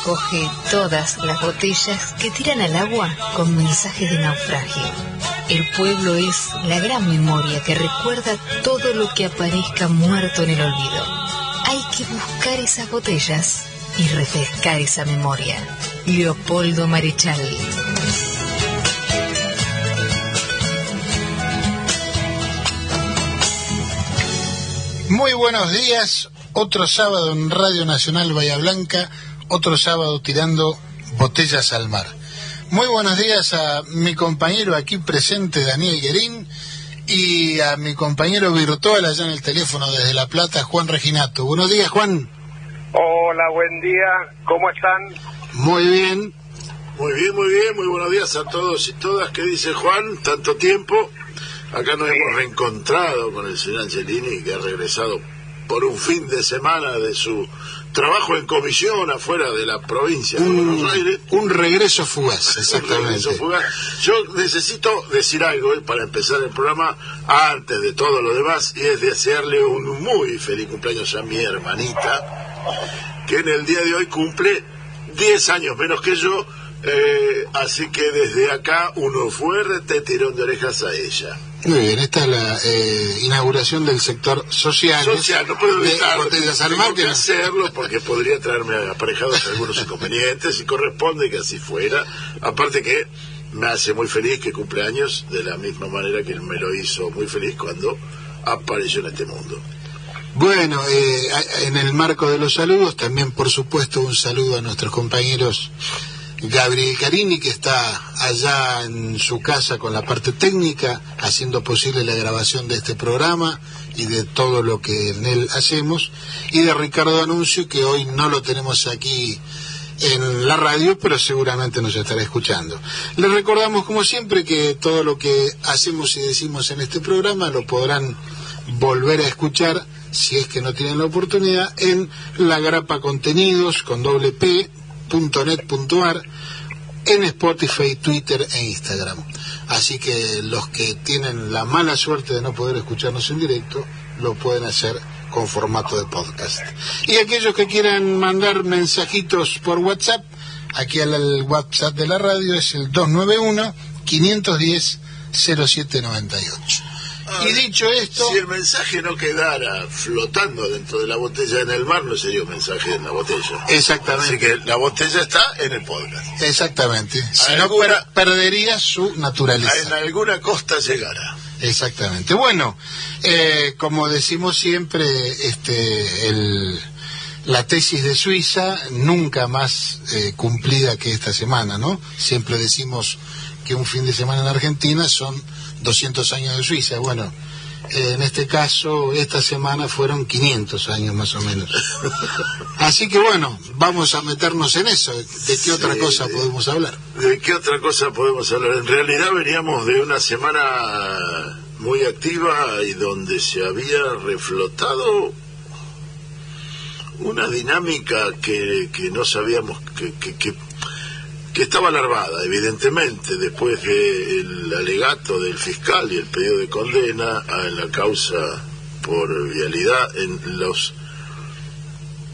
recoge todas las botellas que tiran al agua con mensajes de naufragio. El pueblo es la gran memoria que recuerda todo lo que aparezca muerto en el olvido. Hay que buscar esas botellas y refrescar esa memoria. Leopoldo Marechal. Muy buenos días, otro sábado en Radio Nacional Bahía Blanca, otro sábado tirando botellas al mar. Muy buenos días a mi compañero aquí presente, Daniel Guerín, y a mi compañero virtual allá en el teléfono desde La Plata, Juan Reginato. Buenos días, Juan. Hola, buen día, ¿cómo están? Muy bien. Muy bien, muy bien, muy buenos días a todos y todas. ¿Qué dice Juan? Tanto tiempo. Acá nos hemos reencontrado con el señor Angelini, que ha regresado por un fin de semana de su trabajo en comisión afuera de la provincia de Buenos Aires. Un regreso fugaz, Un exactamente. regreso fugaz. Yo necesito decir algo eh, para empezar el programa antes de todo lo demás y es desearle un muy feliz cumpleaños a mi hermanita que en el día de hoy cumple 10 años menos que yo eh, así que desde acá uno fuerte tirón de orejas a ella. Muy bien, esta es la eh, inauguración del sector social. Social, no puedo de evitar, botellas al tengo que hacerlo porque podría traerme aparejados algunos inconvenientes y corresponde que así fuera. Aparte que me hace muy feliz que cumple años de la misma manera que me lo hizo muy feliz cuando apareció en este mundo. Bueno, eh, en el marco de los saludos, también por supuesto un saludo a nuestros compañeros Gabriel Carini, que está allá en su casa con la parte técnica, haciendo posible la grabación de este programa y de todo lo que en él hacemos, y de Ricardo Anuncio, que hoy no lo tenemos aquí en la radio, pero seguramente nos estará escuchando. Les recordamos, como siempre, que todo lo que hacemos y decimos en este programa lo podrán volver a escuchar, si es que no tienen la oportunidad, en la grapa contenidos con doble p punto net punto ar, en Spotify, Twitter e Instagram. Así que los que tienen la mala suerte de no poder escucharnos en directo, lo pueden hacer con formato de podcast. Y aquellos que quieran mandar mensajitos por WhatsApp, aquí al WhatsApp de la radio es el 291 510 0798. Y dicho esto, Si el mensaje no quedara flotando dentro de la botella en el mar, no sería un mensaje en la botella. exactamente, Así que la botella está en el podcast. exactamente. Si no per- perdería su naturaleza. En alguna costa llegará. Exactamente. Bueno, eh, como decimos siempre, este, el, la tesis de Suiza nunca más eh, cumplida que esta semana, ¿no? Siempre decimos que un fin de semana en Argentina son 200 años de Suiza. Bueno, eh, en este caso, esta semana fueron 500 años más o menos. Así que bueno, vamos a meternos en eso. ¿De qué otra cosa podemos hablar? ¿De qué otra cosa podemos hablar? En realidad veníamos de una semana muy activa y donde se había reflotado una dinámica que, que no sabíamos que, que, que, que estaba alarmada, evidentemente, después del alegato del fiscal y el pedido de condena a la causa por vialidad en los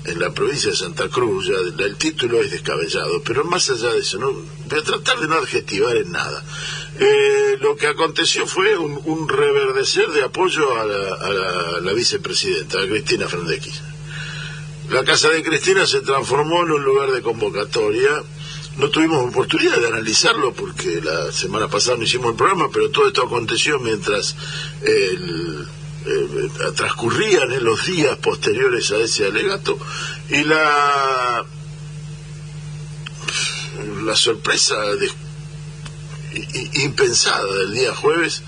en la provincia de Santa Cruz, ya el título es descabellado, pero más allá de eso, no, voy a tratar de no adjetivar en nada. Eh, lo que aconteció fue un, reverdecer de apoyo a la, a la- vicepresidenta, a Cristina Fernández de. La casa de Cristina se transformó en un lugar de convocatoria. No tuvimos oportunidad de analizarlo porque la semana pasada no hicimos el programa, pero todo esto aconteció mientras el, eh, transcurrían en los días posteriores a ese alegato y la la sorpresa impensada del día jueves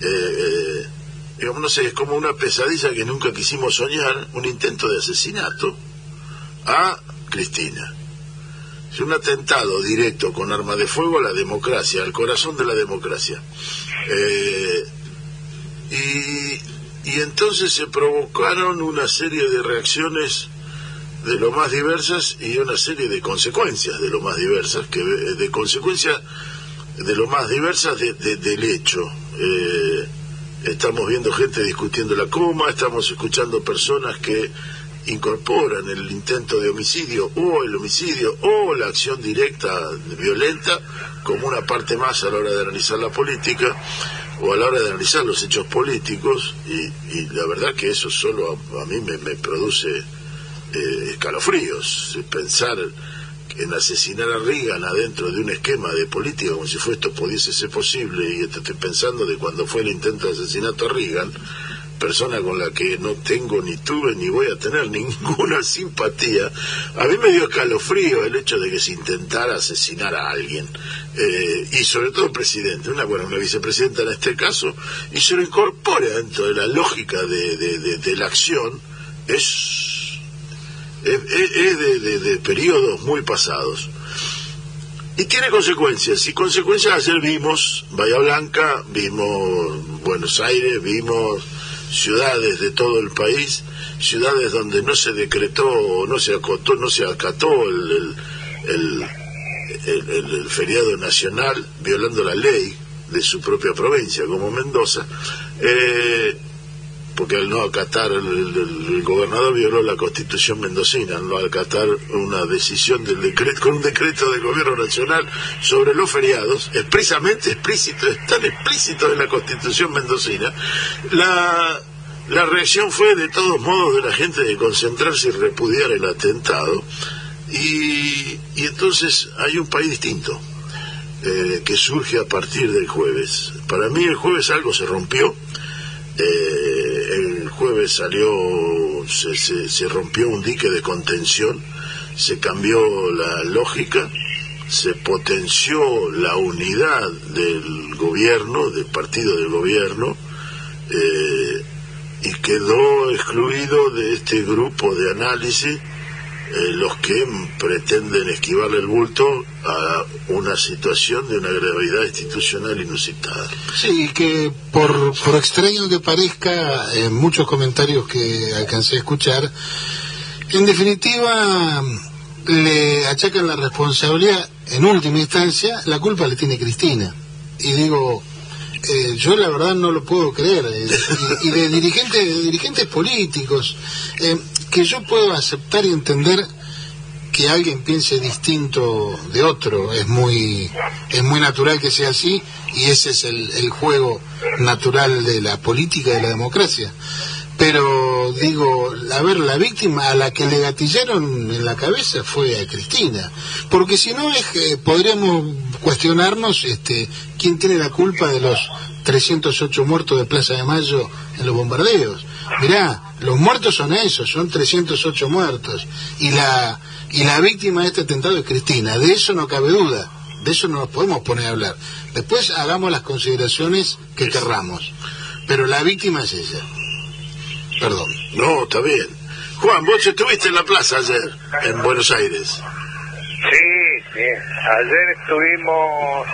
eh, eh, digamos, no sé, es como una pesadilla que nunca quisimos soñar, un intento de asesinato a Cristina. Es un atentado directo con arma de fuego a la democracia, al corazón de la democracia. Eh, y, y entonces se provocaron una serie de reacciones de lo más diversas y una serie de consecuencias de lo más diversas, que de consecuencias de lo más diversas de- de- del hecho. Eh, estamos viendo gente discutiendo la coma, estamos escuchando personas que incorporan el intento de homicidio o el homicidio o la acción directa violenta como una parte más a la hora de analizar la política o a la hora de analizar los hechos políticos y, la verdad que eso solo a, mí me, produce eh, escalofríos. Pensar en asesinar a Reagan adentro de un esquema de política como si fue esto pudiese ser posible y estoy pensando de cuando fue el intento de asesinato a Reagan persona con la que no tengo ni tuve ni voy a tener ninguna simpatía, a mí me dio escalofrío el hecho de que se intentara asesinar a alguien, eh, y sobre todo presidente, una, bueno, una vicepresidenta en este caso, y se lo incorpore dentro de la lógica de, de, la acción, es, es, de, de periodos muy pasados. Y tiene consecuencias, y consecuencias ayer vimos Bahía Blanca, vimos Buenos Aires, vimos ciudades de todo el país, ciudades donde no se decretó, no se acotó, no se acató el, el, el, feriado nacional, violando la ley de su propia provincia, como Mendoza, eh, porque al no acatar, el, gobernador violó la constitución mendocina, al no acatar una decisión del decreto, con un decreto del gobierno nacional sobre los feriados, expresamente explícito, es tan explícito en la constitución mendocina, la, la reacción fue de todos modos de la gente de concentrarse y repudiar el atentado, y, y entonces hay un país distinto. Eh, que surge a partir del jueves. Para mí el jueves algo se rompió, eh, jueves salió, se, se, rompió un dique de contención, se cambió la lógica, se potenció la unidad del gobierno, del partido del gobierno, eh, y quedó excluido de este grupo de análisis eh, los que pretenden esquivarle el bulto a una situación de una gravedad institucional inusitada. Sí, que por, por extraño que parezca, en muchos comentarios que alcancé a escuchar, en definitiva le achacan la responsabilidad, en última instancia, la culpa le tiene Cristina. Y digo, eh, yo la verdad no lo puedo creer. Eh, y, de dirigentes, de dirigentes políticos, que yo puedo aceptar y entender que alguien piense distinto de otro. Es muy es muy natural que sea así y ese es el, el juego natural de la política y de la democracia. Pero digo, a ver, la víctima a la que le gatillaron en la cabeza fue a Cristina, porque si no es que podríamos cuestionarnos este quién tiene la culpa de los 308 muertos de Plaza de Mayo en los bombardeos. Mirá, los muertos son esos, son 308 muertos. Y la, y la víctima de este atentado es Cristina, de eso no cabe duda, de eso no nos podemos poner a hablar. Después hagamos las consideraciones que querramos, pero la víctima es ella. Perdón. No, está bien. Juan, vos estuviste en la plaza ayer, en Buenos Aires. Sí, sí. Ayer estuvimos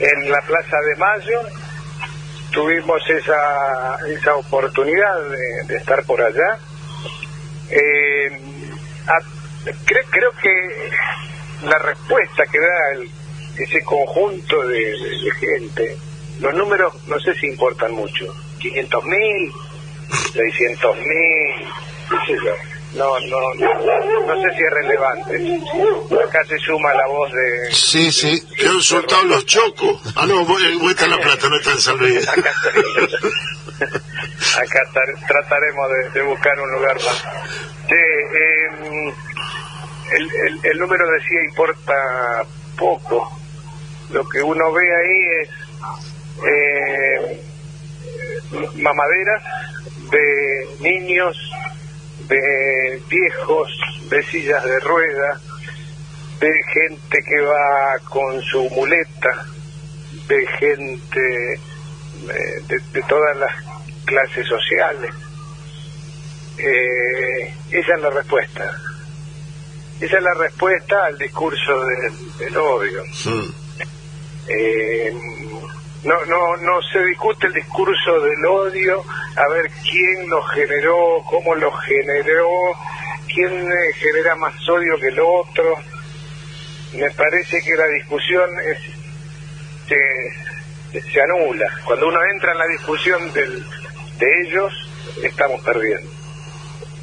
en la Plaza de Mayo tuvimos esa, esa oportunidad de, estar por allá. Eh, creo que la respuesta que da ese conjunto de, gente, los números no sé si importan mucho, 500 mil, 600 mil, qué sé yo no, no, no, sé si es relevante. Acá se suma la voz de... Sí, sí. ¿Qué han soltado los chocos? Ah, no, voy, a La Plata, no está en San Luis. Acá, trataremos de, buscar un lugar más. Em, el, el, el número decía importa poco. Lo que uno ve ahí es eh, mamaderas de niños de viejos, de sillas de rueda, de gente que va con su muleta, de gente eh, de, todas las clases sociales. Eh, esa es la respuesta. Esa es la respuesta al discurso del, odio. Eh, no, no, no se discute el discurso del odio, a ver quién lo generó, cómo lo generó, quién eh, genera más odio que el otro. Me parece que la discusión es, se, se anula. Cuando uno entra en la discusión del, de ellos, estamos perdiendo.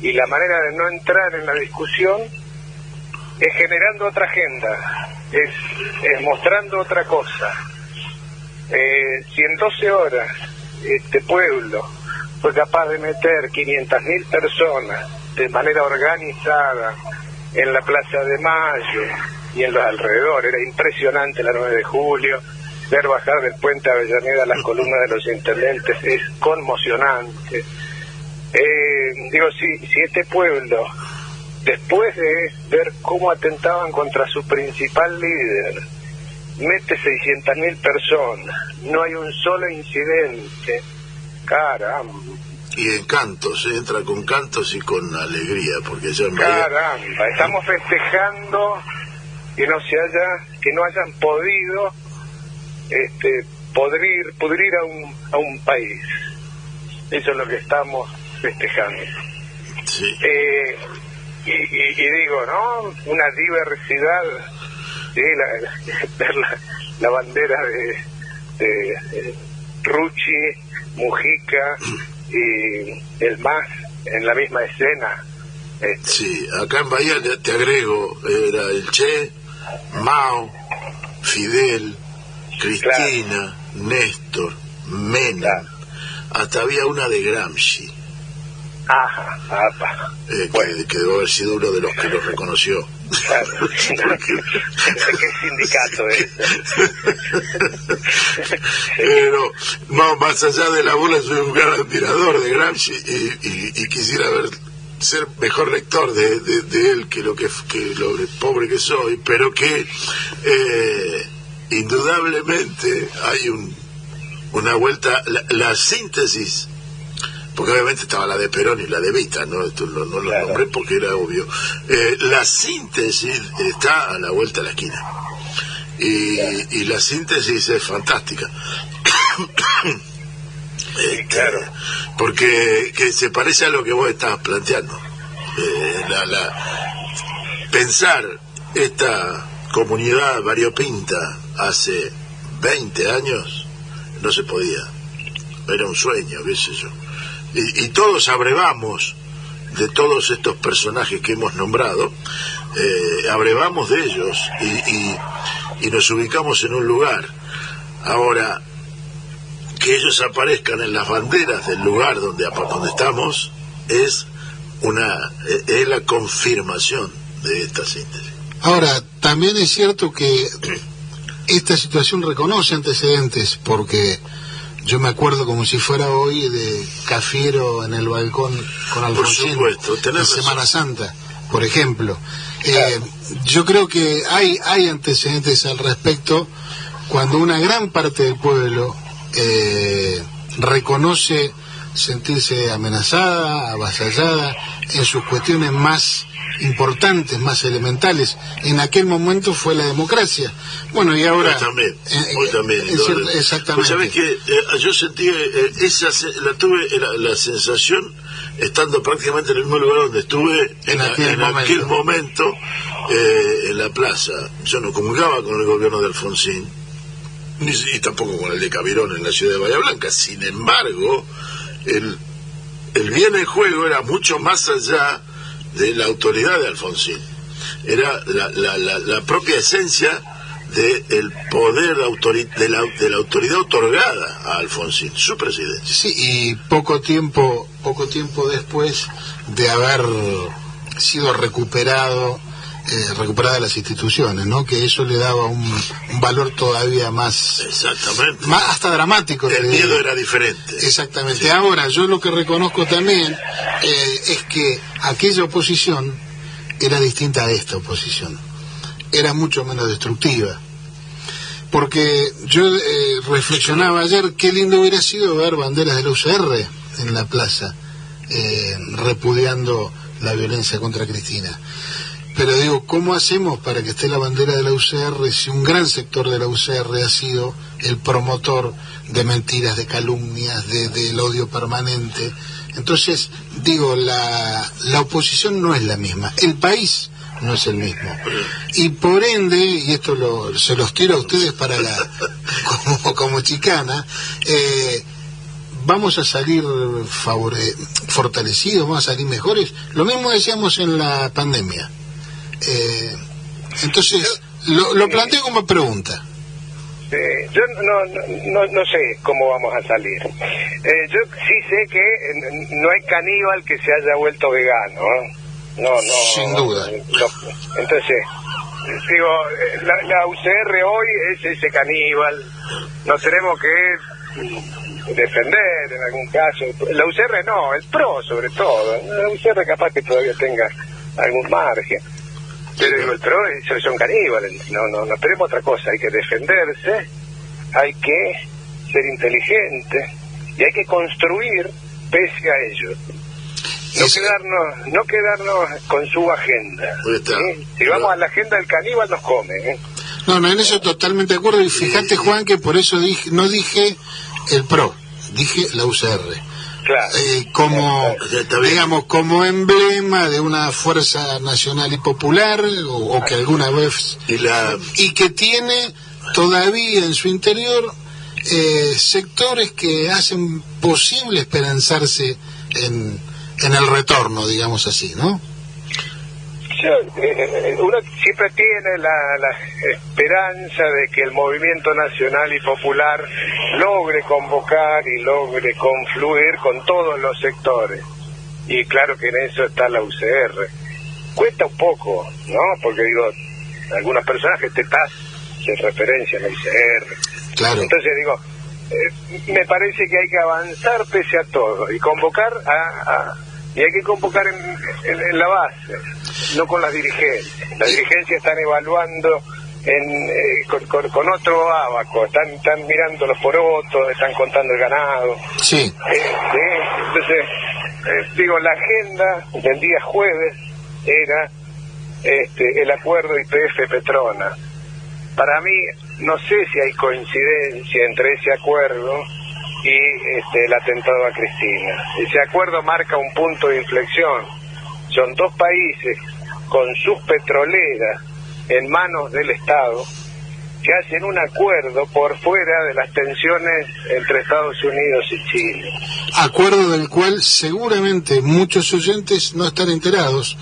y la manera de no entrar en la discusión es generando otra agenda, es, es mostrando otra cosa. Eh, si en 12 horas este pueblo fue capaz de meter 500.000 personas de manera organizada en la Plaza de Mayo y en los alrededores, era impresionante la 9 de julio, ver bajar del puente Avellaneda las columnas de los intendentes es conmocionante. Eh, digo, si, si este pueblo después de ver cómo atentaban contra su principal líder, mete 600.000 personas, no hay un solo incidente, caramba. Y en cantos, ¿eh? entra con cantos y con alegría, porque ya Caramba, estamos festejando que no se haya, que no hayan podido este, pudrir, pudrir a un, a un país. Eso es lo que estamos festejando. Sí. Eh, y, y, digo, ¿no? Una diversidad, ¿sí? la, ver la, la, bandera de, de, Rucci, Mujica y el MAS en la misma escena. Este. Sí, acá en Bahía te agrego, era el Che, Mao, Fidel, Cristina, Néstor, Mena, hasta había una de Gramsci. Ajá, apa. Eh, que, que, debe haber sido uno de los que lo reconoció. ¿Qué sindicato es? Pero, no, más allá de la bola, soy un gran admirador de Gramsci y, y, y quisiera ver ser mejor lector de, de, de, él que lo que, que lo pobre que soy, pero que eh, indudablemente hay un, una vuelta, la, la síntesis porque obviamente estaba la de Perón y la de Vita, ¿no? Esto no, no lo nombré porque era obvio. Eh, la síntesis está a la vuelta de la esquina. Y, y la síntesis es fantástica. Claro. Porque que se parece a lo que vos estabas planteando. Eh, la, la, pensar esta comunidad variopinta hace 20 años no se podía. Era un sueño, qué sé yo y, y, todos abrevamos de todos estos personajes que hemos nombrado, eh, abrevamos de ellos y, y, y, nos ubicamos en un lugar. Ahora, que ellos aparezcan en las banderas del lugar donde, donde estamos es una es la confirmación de esta síntesis. Ahora, también es cierto que esta situación reconoce antecedentes porque yo me acuerdo como si fuera hoy de Cafiero en el balcón con Alfonsín en Semana Santa, por ejemplo. Eh, yo creo que hay, hay antecedentes al respecto cuando una gran parte del pueblo eh, reconoce sentirse amenazada, avasallada en sus cuestiones más importantes, más elementales. En aquel momento fue la democracia. Bueno, y ahora... Hoy también, hoy también. exactamente. Pues sabes que eh, yo sentí, eh, esa, la tuve la, la, sensación estando prácticamente en el mismo lugar donde estuve en, en aquel, en momento, aquel momento eh, en la plaza. Yo no comulgaba con el gobierno de Alfonsín, ni, y tampoco con el de Cabirón en la ciudad de Bahía Blanca. Sin embargo, el, el bien en juego era mucho más allá de la autoridad de Alfonsín. Era la, la, la, la propia esencia del el poder de, de, la, de la autoridad otorgada a Alfonsín, su presidente. Sí, y poco tiempo, poco tiempo después de haber sido recuperado eh, recuperadas las instituciones, ¿no? Que eso le daba un, un valor todavía más... Exactamente. Más hasta dramático. El miedo era diferente. Exactamente. Sí. Ahora, yo lo que reconozco también eh, es que aquella oposición era distinta a esta oposición. Era mucho menos destructiva. Porque yo eh, reflexionaba ayer qué lindo hubiera sido ver banderas de la UCR en la plaza, eh, repudiando la violencia contra Cristina pero digo, ¿cómo hacemos para que esté la bandera de la UCR si un gran sector de la UCR ha sido el promotor de mentiras, de calumnias, del de, de odio permanente? Entonces, digo, la, la oposición no es la misma, el país no es el mismo. Y por ende, y esto lo, se los tiro a ustedes para la, como, como chicana, eh, vamos a salir favore fortalecidos, vamos a salir mejores. Lo mismo decíamos en la pandemia. Eh, entonces, lo, lo planteo como pregunta. Eh, yo no, no, no, sé cómo vamos a salir. Eh, yo sí sé que no hay caníbal que se haya vuelto vegano. No, no. Sin duda. entonces, digo, la, la, UCR hoy es ese caníbal. Nos tenemos que defender en algún caso. La UCR no, el PRO sobre todo. La UCR capaz que todavía tenga algún margen. Pero digo, el PRO son caníbales. No, no, no tenemos otra cosa. Hay que defenderse, hay que ser inteligente y hay que construir pese a ello. No quedarnos, no quedarnos con su agenda. Si vamos a la agenda del caníbal nos come. ¿eh? No, no, en eso totalmente de acuerdo. Y fíjate, Juan, que por eso dije, no dije el PRO, dije la UCR. Claro. Eh, como, digamos, como emblema de una fuerza nacional y popular, o, que alguna vez... Y, la... y que tiene todavía en su interior eh, sectores que hacen posible esperanzarse en en el retorno, digamos así, ¿no? Eh, uno siempre tiene la, la, esperanza de que el movimiento nacional y popular logre convocar y logre confluir con todos los sectores. Y claro que en eso está la UCR. Cuesta un poco, ¿no? Porque digo, algunos personajes te se referencia a la UCR. Claro. Entonces digo, eh, me parece que hay que avanzar pese a todo y convocar a y hay que convocar en, la base, no con las dirigencias. Las dirigencias están evaluando en, eh, con, otro abaco, están, están mirando los porotos, están contando el ganado. Sí. Eh, entonces, eh, digo, la agenda del día jueves era este, el acuerdo IPF Petrona. Para mí, no sé si hay coincidencia entre ese acuerdo y este, el atentado a Cristina. Ese acuerdo marca un punto de inflexión. Son dos países con sus petroleras en manos del Estado que hacen un acuerdo por fuera de las tensiones entre Estados Unidos y Chile. Acuerdo del cual seguramente muchos oyentes no están enterados.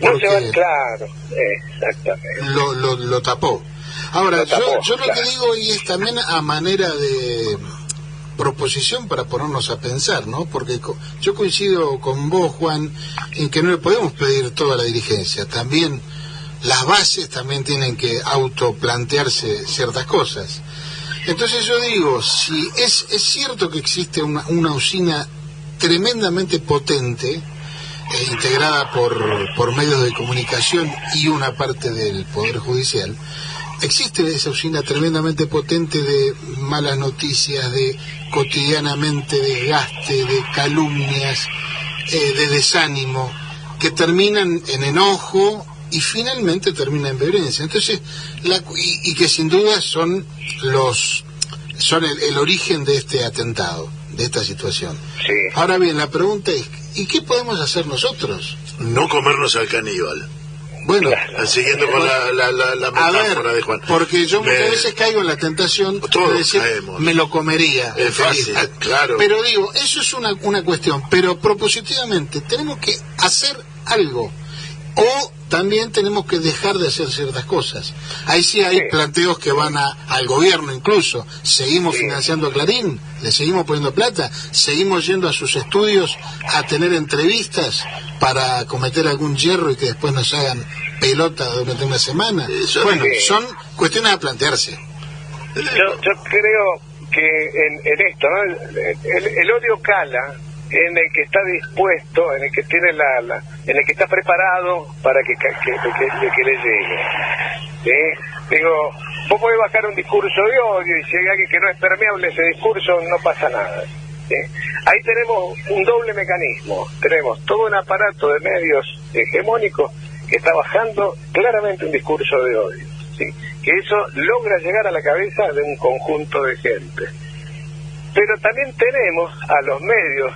No se van, claro, exactamente. Lo, lo, lo tapó. Ahora, yo, yo lo que digo y es también a manera de proposición para ponernos a pensar, ¿no? Porque yo coincido con vos, Juan, en que no le podemos pedir toda la dirigencia. También las bases también tienen que autoplantearse ciertas cosas. Entonces yo digo, si es, es cierto que existe una, una usina tremendamente potente, eh, integrada por, por medios de comunicación y una parte del Poder Judicial, existe esa usina tremendamente potente de malas noticias, de cotidianamente desgaste, de calumnias, eh, de desánimo, que terminan en enojo y finalmente terminan en violencia. Entonces, y, que sin duda son los son el, origen de este atentado, de esta situación. Ahora bien, la pregunta es, ¿y qué podemos hacer nosotros? No comernos al caníbal. Bueno, siguiendo con la, la, metáfora de Juan. Porque yo muchas veces caigo en la tentación de decir, me lo comería. Es fácil, claro. Pero digo, eso es una, una cuestión, pero propositivamente tenemos que hacer algo. O también tenemos que dejar de hacer ciertas cosas. Ahí sí hay planteos que van a, al gobierno incluso. Seguimos financiando a Clarín, le seguimos poniendo plata, seguimos yendo a sus estudios a tener entrevistas para cometer algún hierro y que después nos hagan pelota durante una semana. bueno, son cuestiones a plantearse. Yo, yo creo que en, esto, el odio cala en el que está dispuesto, en el que tiene la, en el que está preparado para que, que, que, le llegue. Digo, vos podés bajar un discurso de odio y si hay alguien que no es permeable ese discurso, no pasa nada. Ahí tenemos un doble mecanismo, tenemos todo un aparato de medios hegemónicos que está bajando claramente un discurso de odio, ¿sí? que eso logra llegar a la cabeza de un conjunto de gente. Pero también tenemos a los medios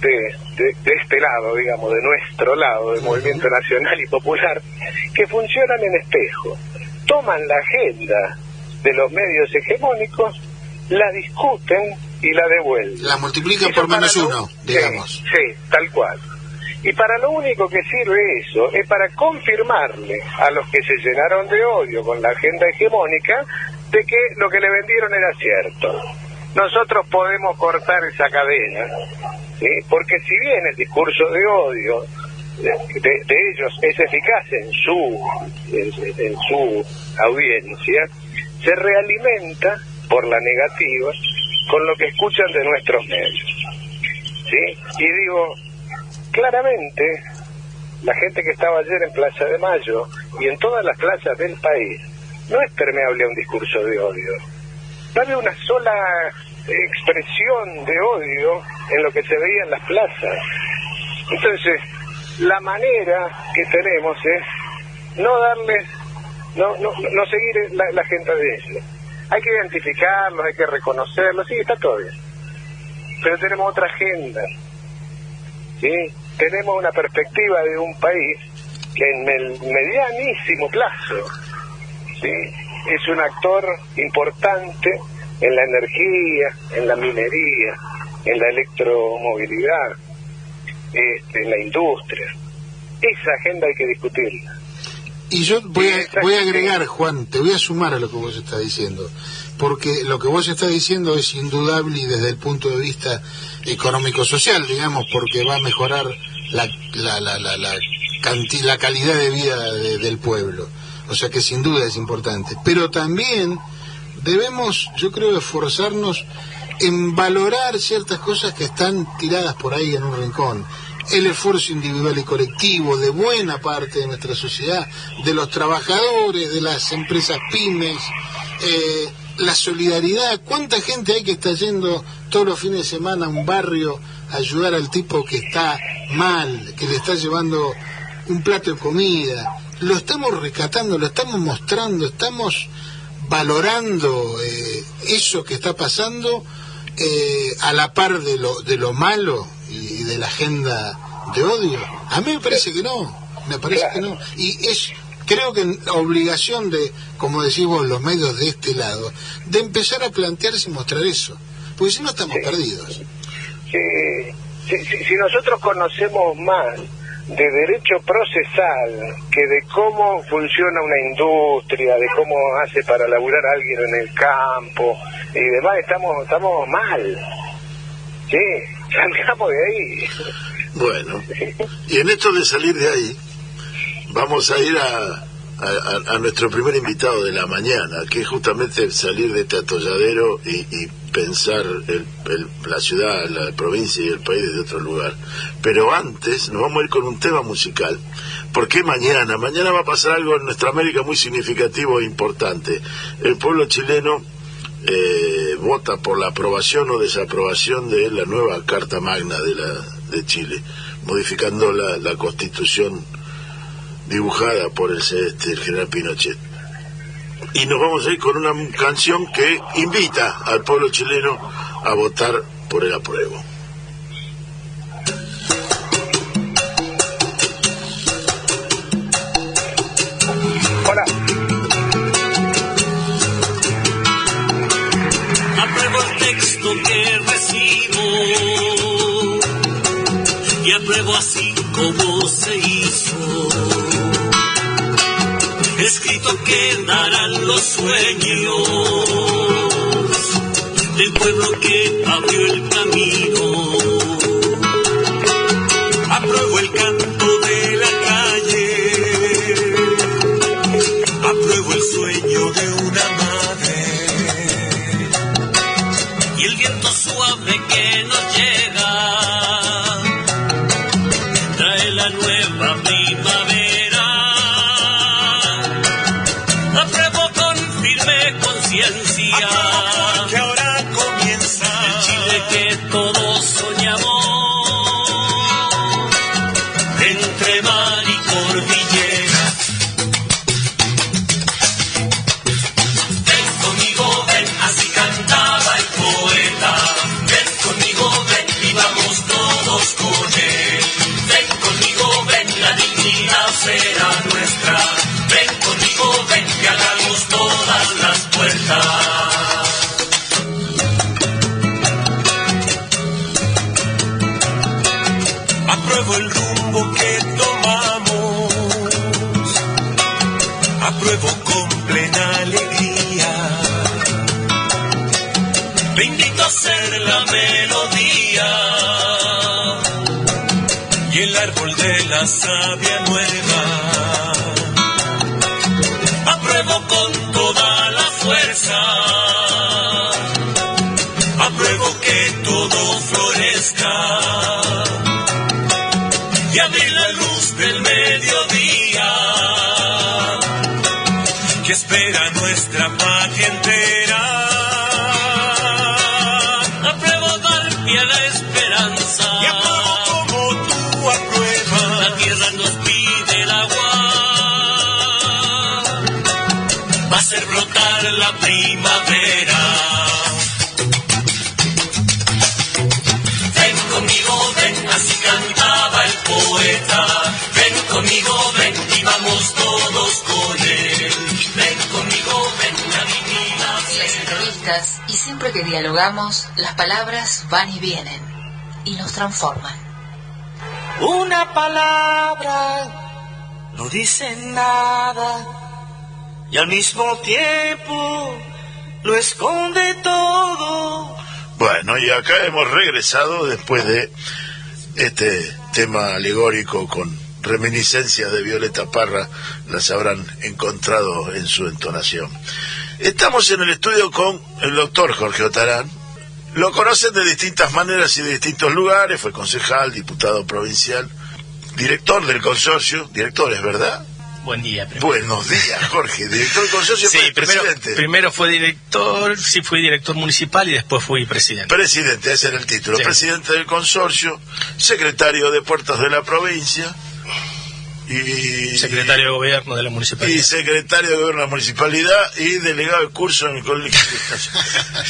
de, este lado, digamos, de nuestro lado, del movimiento nacional y popular, que funcionan en espejo. Toman la agenda de los medios hegemónicos, la discuten y la devuelve. La multiplica por menos uno, digamos. Sí, tal cual. Y para lo único que sirve eso es para confirmarle a los que se llenaron de odio con la agenda hegemónica de que lo que le vendieron era cierto. Nosotros podemos cortar esa cadena, porque si bien el discurso de odio de, ellos es eficaz en su, en, su audiencia, se realimenta por la negativa con lo que escuchan de nuestros medios. ¿sí? Y digo, claramente, la gente que estaba ayer en Plaza de Mayo y en todas las plazas del país no es permeable a un discurso de odio. No había una sola expresión de odio en lo que se veía en las plazas. Entonces, la manera que tenemos es no darles, no, no, no seguir la, gente de ellos. Hay que identificarlos, hay que reconocerlos, sí, está todo bien. Pero tenemos otra agenda. ¿sí? Tenemos una perspectiva de un país que en el medianísimo plazo ¿sí? es un actor importante en la energía, en la minería, en la electromovilidad, este, en la industria. Esa agenda hay que discutirla. Y yo voy a, voy a agregar, Juan, te voy a sumar a lo que vos estás diciendo, porque lo que vos estás diciendo es indudable y desde el punto de vista económico-social, digamos, porque va a mejorar la, la, la, la, la, la calidad de vida del pueblo. O sea que sin duda es importante. Pero también debemos, yo creo, esforzarnos en valorar ciertas cosas que están tiradas por ahí en un rincón. El esfuerzo individual y colectivo de buena parte de nuestra sociedad, de los trabajadores, de las empresas pymes, eh, la solidaridad. ¿Cuánta gente hay que está yendo todos los fines de semana a un barrio a ayudar al tipo que está mal, que le está llevando un plato de comida? Lo estamos rescatando, lo estamos mostrando, estamos valorando eh, eso que está pasando eh, a la par de lo, de lo malo y, de la agenda de odio? A mí me parece que no, me parece que no. Y es, creo que obligación de, como decimos los medios de este lado, de empezar a plantearse y mostrar eso, porque si no estamos perdidos. Si, si nosotros conocemos más de derecho procesal que de cómo funciona una industria, de cómo hace para laburar alguien en el campo y demás, estamos estamos mal. Sí, salgamos de ahí. Bueno, y en esto de salir de ahí, vamos a ir a, a, nuestro primer invitado de la mañana, que es justamente salir de este atolladero y, pensar la ciudad, la provincia y el país desde otro lugar. Pero antes nos vamos a ir con un tema musical. porque mañana? Mañana va a pasar algo en nuestra América muy significativo e importante. El pueblo chileno eh, vota por la aprobación o desaprobación de la nueva Carta Magna de, la, de Chile, modificando la constitución dibujada por el, este, el general Pinochet. Y nos vamos a ir con una canción que invita al pueblo chileno a votar por el apruebo. Hola. Apruebo el texto que recibo y apruebo así como se hizo escrito quedarán los sueños del pueblo que abrió el camino. La melodía y el árbol de la savia nueva. Apruebo con toda la fuerza, apruebo que todo florezca y abrir la luz del mediodía que espera nuestra patria entera. Va a hacer brotar la primavera. Ven conmigo, ven, así cantaba el poeta. Ven conmigo, ven y vamos todos con él. Ven conmigo, ven, la divina En las entrevistas y siempre que dialogamos, las palabras van y vienen y nos transforman. Una palabra no dice nada al mismo tiempo lo esconde todo. Bueno, y acá hemos regresado después de este tema alegórico con reminiscencias de Violeta Parra, las habrán encontrado en su entonación. Estamos en el estudio con el doctor Jorge Otarán. Lo conocen de distintas maneras y de distintos lugares, fue concejal, diputado provincial, director del consorcio, director, ¿es verdad? Buen día. primero. Buenos días, Jorge, director del consorcio, Sí, primero, presidente. primero fue director, sí fui director municipal y después fui presidente. Presidente, ese era el título. Sí. Presidente del consorcio, secretario de puertos de la provincia y Secretario de Gobierno de la y Municipalidad. secretario de gobierno de la municipalidad y delegado de curso en el colegio.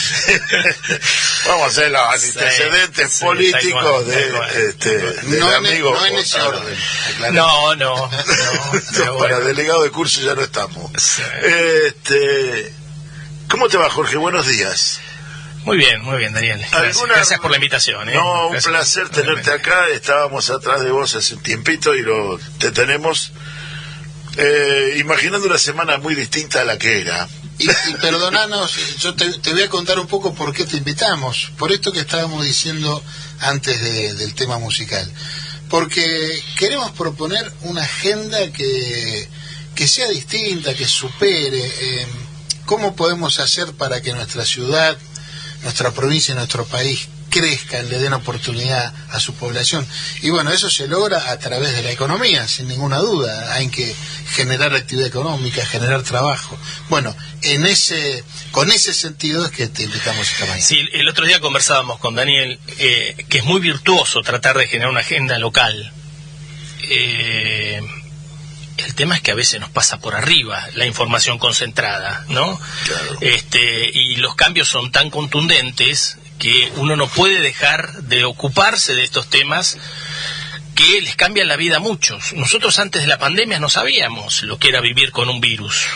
Vamos a hacer los antecedentes sí, políticos de cual. este No, en, amigo no en ese orden. No, no, Para delegado de curso ya no estamos. Sí. Este, ¿Cómo te va, Jorge? Buenos días. Muy bien, muy bien, Daniel. Gracias, ¿Alguna- Gracias por la invitación. ¿eh? No, un Gracias. placer tenerte acá. Estábamos atrás de vos hace un tiempito y lo, te tenemos eh, imaginando una semana muy distinta a la que era. Y, y perdonanos, yo te, te voy a contar un poco por qué te invitamos. Por esto que estábamos diciendo antes de- del tema musical. Porque queremos proponer una agenda que, que sea distinta, que supere. eh, ¿Cómo podemos hacer para que nuestra ciudad, nuestra provincia, nuestro país crezcan, le den oportunidad a su población? Y bueno, eso se logra a través de la economía, sin ninguna duda. Hay que generar actividad económica, generar trabajo. Bueno, en ese, con ese sentido es que te invitamos esta mañana. Sí, el otro día conversábamos con Daniel eh, que es muy virtuoso tratar de generar una agenda local. Eh, el tema es que a veces nos pasa por arriba la información concentrada, ¿no? Claro. Este, y los cambios son tan contundentes que uno no puede dejar de ocuparse de estos temas que les cambian la vida a muchos. Nosotros antes de la pandemia no sabíamos lo que era vivir con un virus.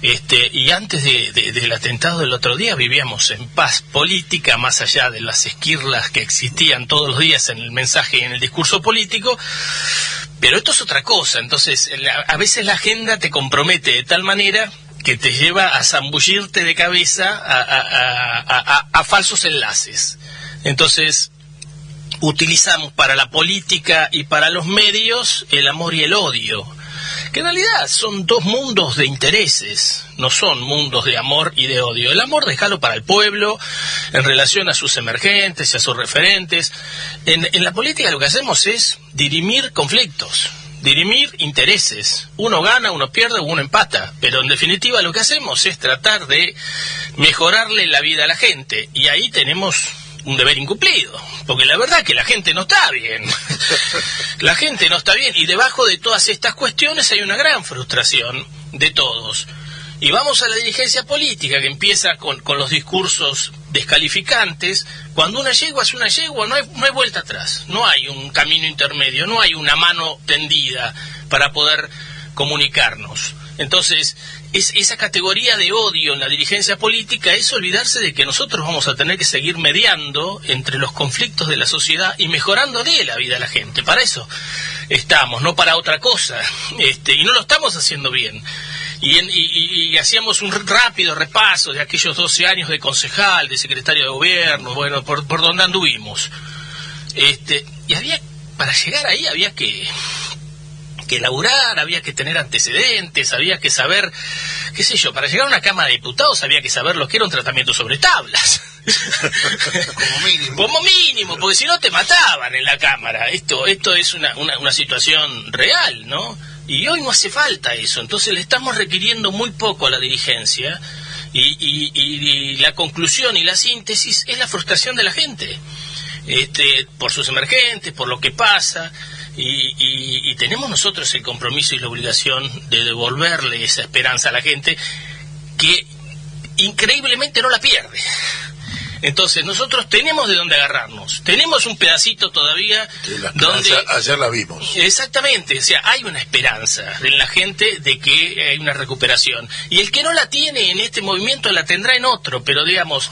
Este, y antes de- de- del atentado del otro día vivíamos en paz política, más allá de las esquirlas que existían todos los días en el mensaje y en el discurso político, pero esto es otra cosa, entonces a veces la agenda te compromete de tal manera que te lleva a zambullirte de cabeza a falsos enlaces. Entonces, utilizamos para la política y para los medios el amor y el odio, que en realidad son dos mundos de intereses, no son mundos de amor y de odio. El amor déjalo para el pueblo en relación a sus emergentes y a sus referentes. En, en la política lo que hacemos es dirimir conflictos. Dirimir intereses. Uno gana, uno pierde, uno empata. Pero en definitiva lo que hacemos es tratar de mejorarle la vida a la gente. Y ahí tenemos un deber incumplido, porque la verdad que la gente no está bien. la gente no está bien y debajo de todas estas cuestiones hay una gran frustración de todos. Y vamos a la dirigencia política que empieza con, con los discursos descalificantes. Cuando una yegua es una yegua, no hay, no hay vuelta atrás, no hay un camino intermedio, no hay una mano tendida para poder comunicarnos. Entonces, es, esa categoría de odio en la dirigencia política es olvidarse de que nosotros vamos a tener que seguir mediando entre los conflictos de la sociedad y mejorándole la vida a la gente. Para eso estamos, no para otra cosa. Este, y no lo estamos haciendo bien. Y, en- y- y- hacíamos un rápido repaso de aquellos 12 años de concejal, de secretario de gobierno, bueno, por, por donde anduvimos. Este, y había, para llegar ahí había que, que laburar, había que tener antecedentes, había que saber, qué sé yo, para llegar a una Cámara de Diputados había que saber lo que era un tratamiento sobre tablas. Como mínimo. Como mínimo, porque si no te mataban en la Cámara. Esto, esto es una, una, una situación real, ¿no? Y hoy no hace falta eso. Entonces le estamos requiriendo muy poco a la dirigencia y, y- y- y la conclusión y la síntesis es la frustración de la gente. Este, por sus emergentes, por lo que pasa, y, y- y tenemos nosotros el compromiso y la obligación de devolverle esa esperanza a la gente que increíblemente no la pierde. Entonces nosotros tenemos de dónde agarrarnos, tenemos un pedacito todavía la- donde... ayer la vimos. Exactamente, o sea, hay una esperanza en la gente de que hay una recuperación. Y el que no la tiene en este movimiento la tendrá en otro, pero digamos,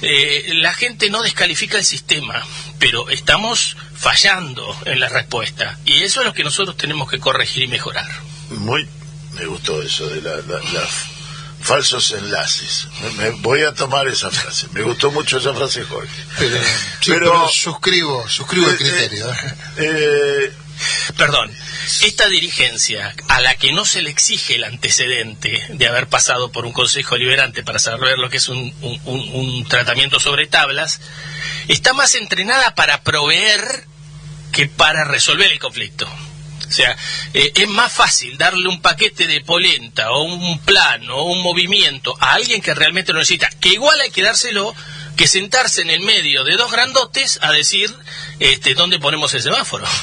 eh, la gente no descalifica el sistema, pero estamos fallando en la respuesta. Y eso es lo que nosotros tenemos que corregir y mejorar. Muy, me gustó eso de la, la- la- falsos enlaces. Me, me- voy a tomar esa frase. Me gustó mucho esa frase, Jorge. Pero, sí, Pero- pero suscribo, suscribo el Eh, criterio. ¿eh? Eh, Perdón, esta dirigencia a la que no se le exige el antecedente de haber pasado por un consejo liberante para saber lo que es un, un- un- un tratamiento sobre tablas, está más entrenada para proveer que para resolver el conflicto. O sea, eh, es más fácil darle un paquete de polenta o un plan o un movimiento a alguien que realmente lo necesita, que igual hay que dárselo que sentarse en el medio de dos grandotes a decir este, dónde ponemos el semáforo.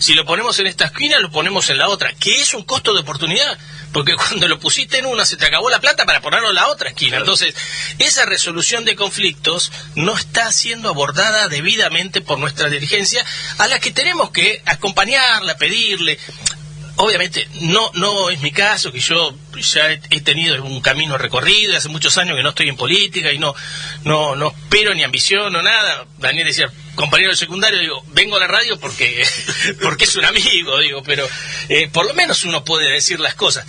Si lo ponemos en esta esquina, lo ponemos en la otra, que es un costo de oportunidad, porque cuando lo pusiste en una se te acabó la plata para ponerlo en la otra esquina. Entonces, esa resolución de conflictos no está siendo abordada debidamente por nuestra dirigencia, a la que tenemos que acompañarla, pedirle. Obviamente no no es mi caso que yo ya he, he tenido un camino recorrido y hace muchos años que no estoy en política y no no no espero ni ambiciono nada. Daniel decía compañero de secundario digo vengo a la radio porque porque es un amigo digo pero eh, por lo menos uno puede decir las cosas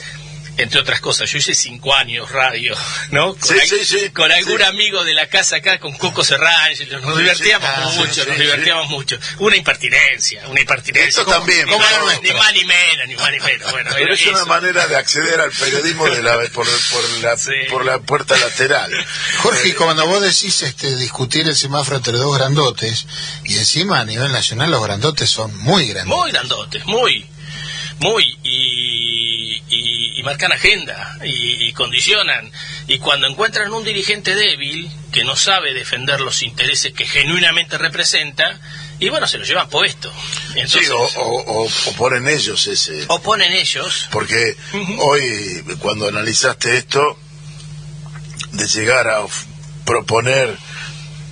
entre otras cosas, yo hice cinco años radio, ¿no? Con, Sí, al- sí, sí, con algún sí. amigo de la casa acá, con Coco Serrán, nos divertíamos ah, sí, mucho, sí, nos sí. divertíamos mucho. Una impertinencia, una impertinencia. Esto también, Ni ¿cómo más- era ni más ni menos, ni más ni menos. Bueno, pero es una manera de acceder al periodismo de la, por, por la, Sí. por la puerta lateral. Jorge, y cuando vos decís este, discutir el semáforo entre dos grandotes, y encima a nivel nacional los grandotes son muy grandes. Muy grandotes, muy, muy, y, y, y marcan agenda, y, y condicionan. Y cuando encuentran un dirigente débil, que no sabe defender los intereses que genuinamente representa, y bueno, se lo llevan puesto. Entonces, Sí, o, o- o- o ponen ellos ese... oponen ellos. Porque hoy, cuando analizaste esto, de llegar a proponer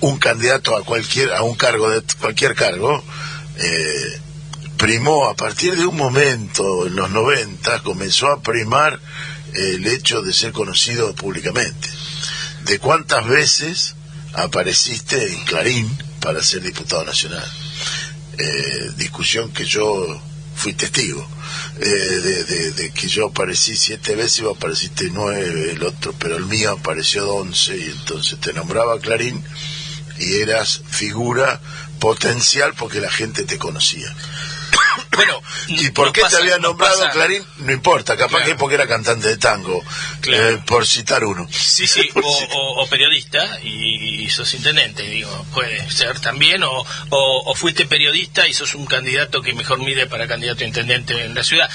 un candidato a cualquier a un cargo de cualquier cargo eh, primó a partir de un momento en los 90 comenzó a primar el hecho de ser conocido públicamente. De cuántas veces apareciste en Clarín para ser diputado nacional eh, discusión que yo fui testigo. Eh, de, que yo aparecí siete veces y vos apareciste nueve el otro pero el mío apareció once y entonces te nombraba Clarín y eras figura potencial porque la gente te conocía Bueno, ¿Y por qué pasa- te había nombrado pasa- Clarín? No importa, capaz Claro. que porque era cantante de tango, Claro. eh, por citar uno. Sí, sí, o, periodista y, y sos intendente, digo, puede ser también, o, o, o fuiste periodista y sos un candidato que mejor mide para candidato a intendente en la ciudad.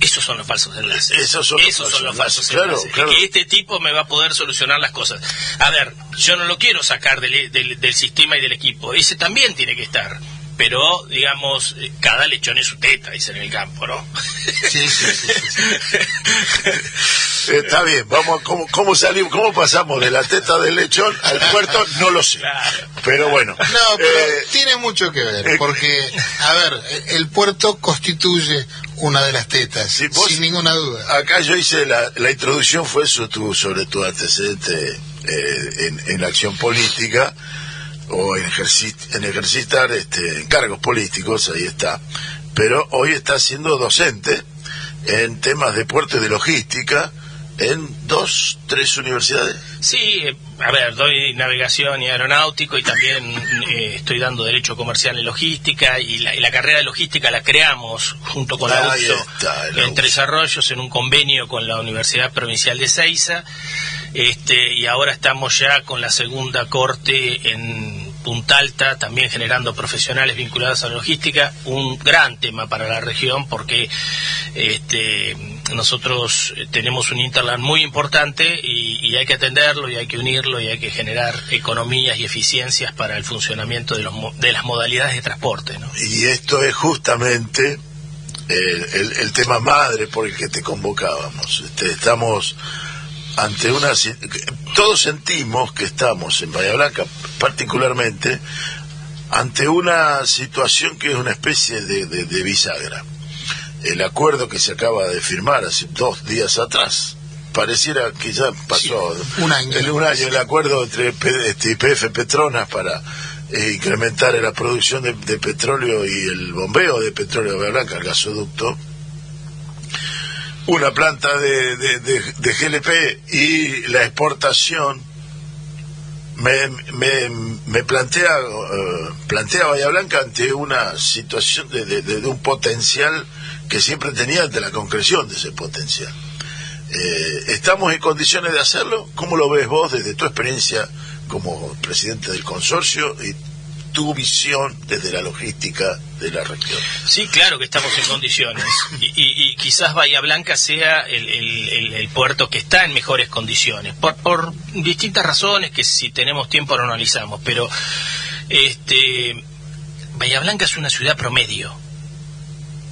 Esos son los falsos enlaces. Esos son los falsos son los falsos enlaces, claro, enlaces. claro. Que este tipo me va a poder solucionar las cosas. A ver, yo no lo quiero sacar del, del, del sistema y del equipo, ese también tiene que estar. Pero, digamos, eh, cada lechón es su teta, dicen en el campo, ¿no? Sí, sí, sí, sí, Eh, está bien, vamos, a- ¿cómo, cómo salimos, cómo pasamos de la teta del lechón al puerto? No lo sé. Claro. Pero bueno. No, pero eh, tiene mucho que eh, ver, porque, a ver, el puerto constituye una de las tetas, vos- sin ninguna duda. Acá yo hice la, la introducción fue su- tu- sobre tu antecedente eh, en, en la acción política o en, ejercit- en ejercitar este, cargos políticos, ahí está. Pero hoy está siendo docente en temas de puerto y de logística en dos, tres universidades. Sí, eh, a ver, doy navegación y aeronáutico y también eh, estoy dando derecho comercial en logística y la, y la carrera de logística la creamos junto con la USO en. Tres Arroyos en un convenio con la Universidad Provincial de Ceiza este, y ahora estamos ya con la segunda corte en Punta Alta, también generando profesionales vinculados a la logística, un gran tema para la región porque este, nosotros eh, tenemos un Interland muy importante y, hay que atenderlo y hay que unirlo y hay que generar economías y eficiencias para el funcionamiento de, los, de las modalidades de transporte. Y esto es justamente el tema madre por el que te convocábamos. Este, estamos ante una... Todos sentimos que estamos en Bahía Blanca, particularmente, ante una situación que es una especie de, de- de bisagra. El acuerdo que se acaba de firmar hace dos días atrás, pareciera que ya pasó Sí, un año. el, un año el acuerdo entre P- este, Petronas para eh, incrementar la producción de, de petróleo y el bombeo de petróleo de Bahía Blanca, el gasoducto, una planta de, de- de- GLP y la exportación me, me, me plantea eh, plantea Bahía Blanca ante una situación de, de- de- de un potencial que siempre tenía ante la concreción de ese potencial. Eh, ¿Estamos en condiciones de hacerlo? ¿Cómo lo ves vos desde tu experiencia como presidente del consorcio y tu visión desde la logística de la región? Sí, claro que estamos en condiciones. Y, y- quizás Bahía Blanca sea el puerto que está en mejores condiciones. Por, por distintas razones que si tenemos tiempo lo analizamos. Pero este, Bahía Blanca es una ciudad promedio.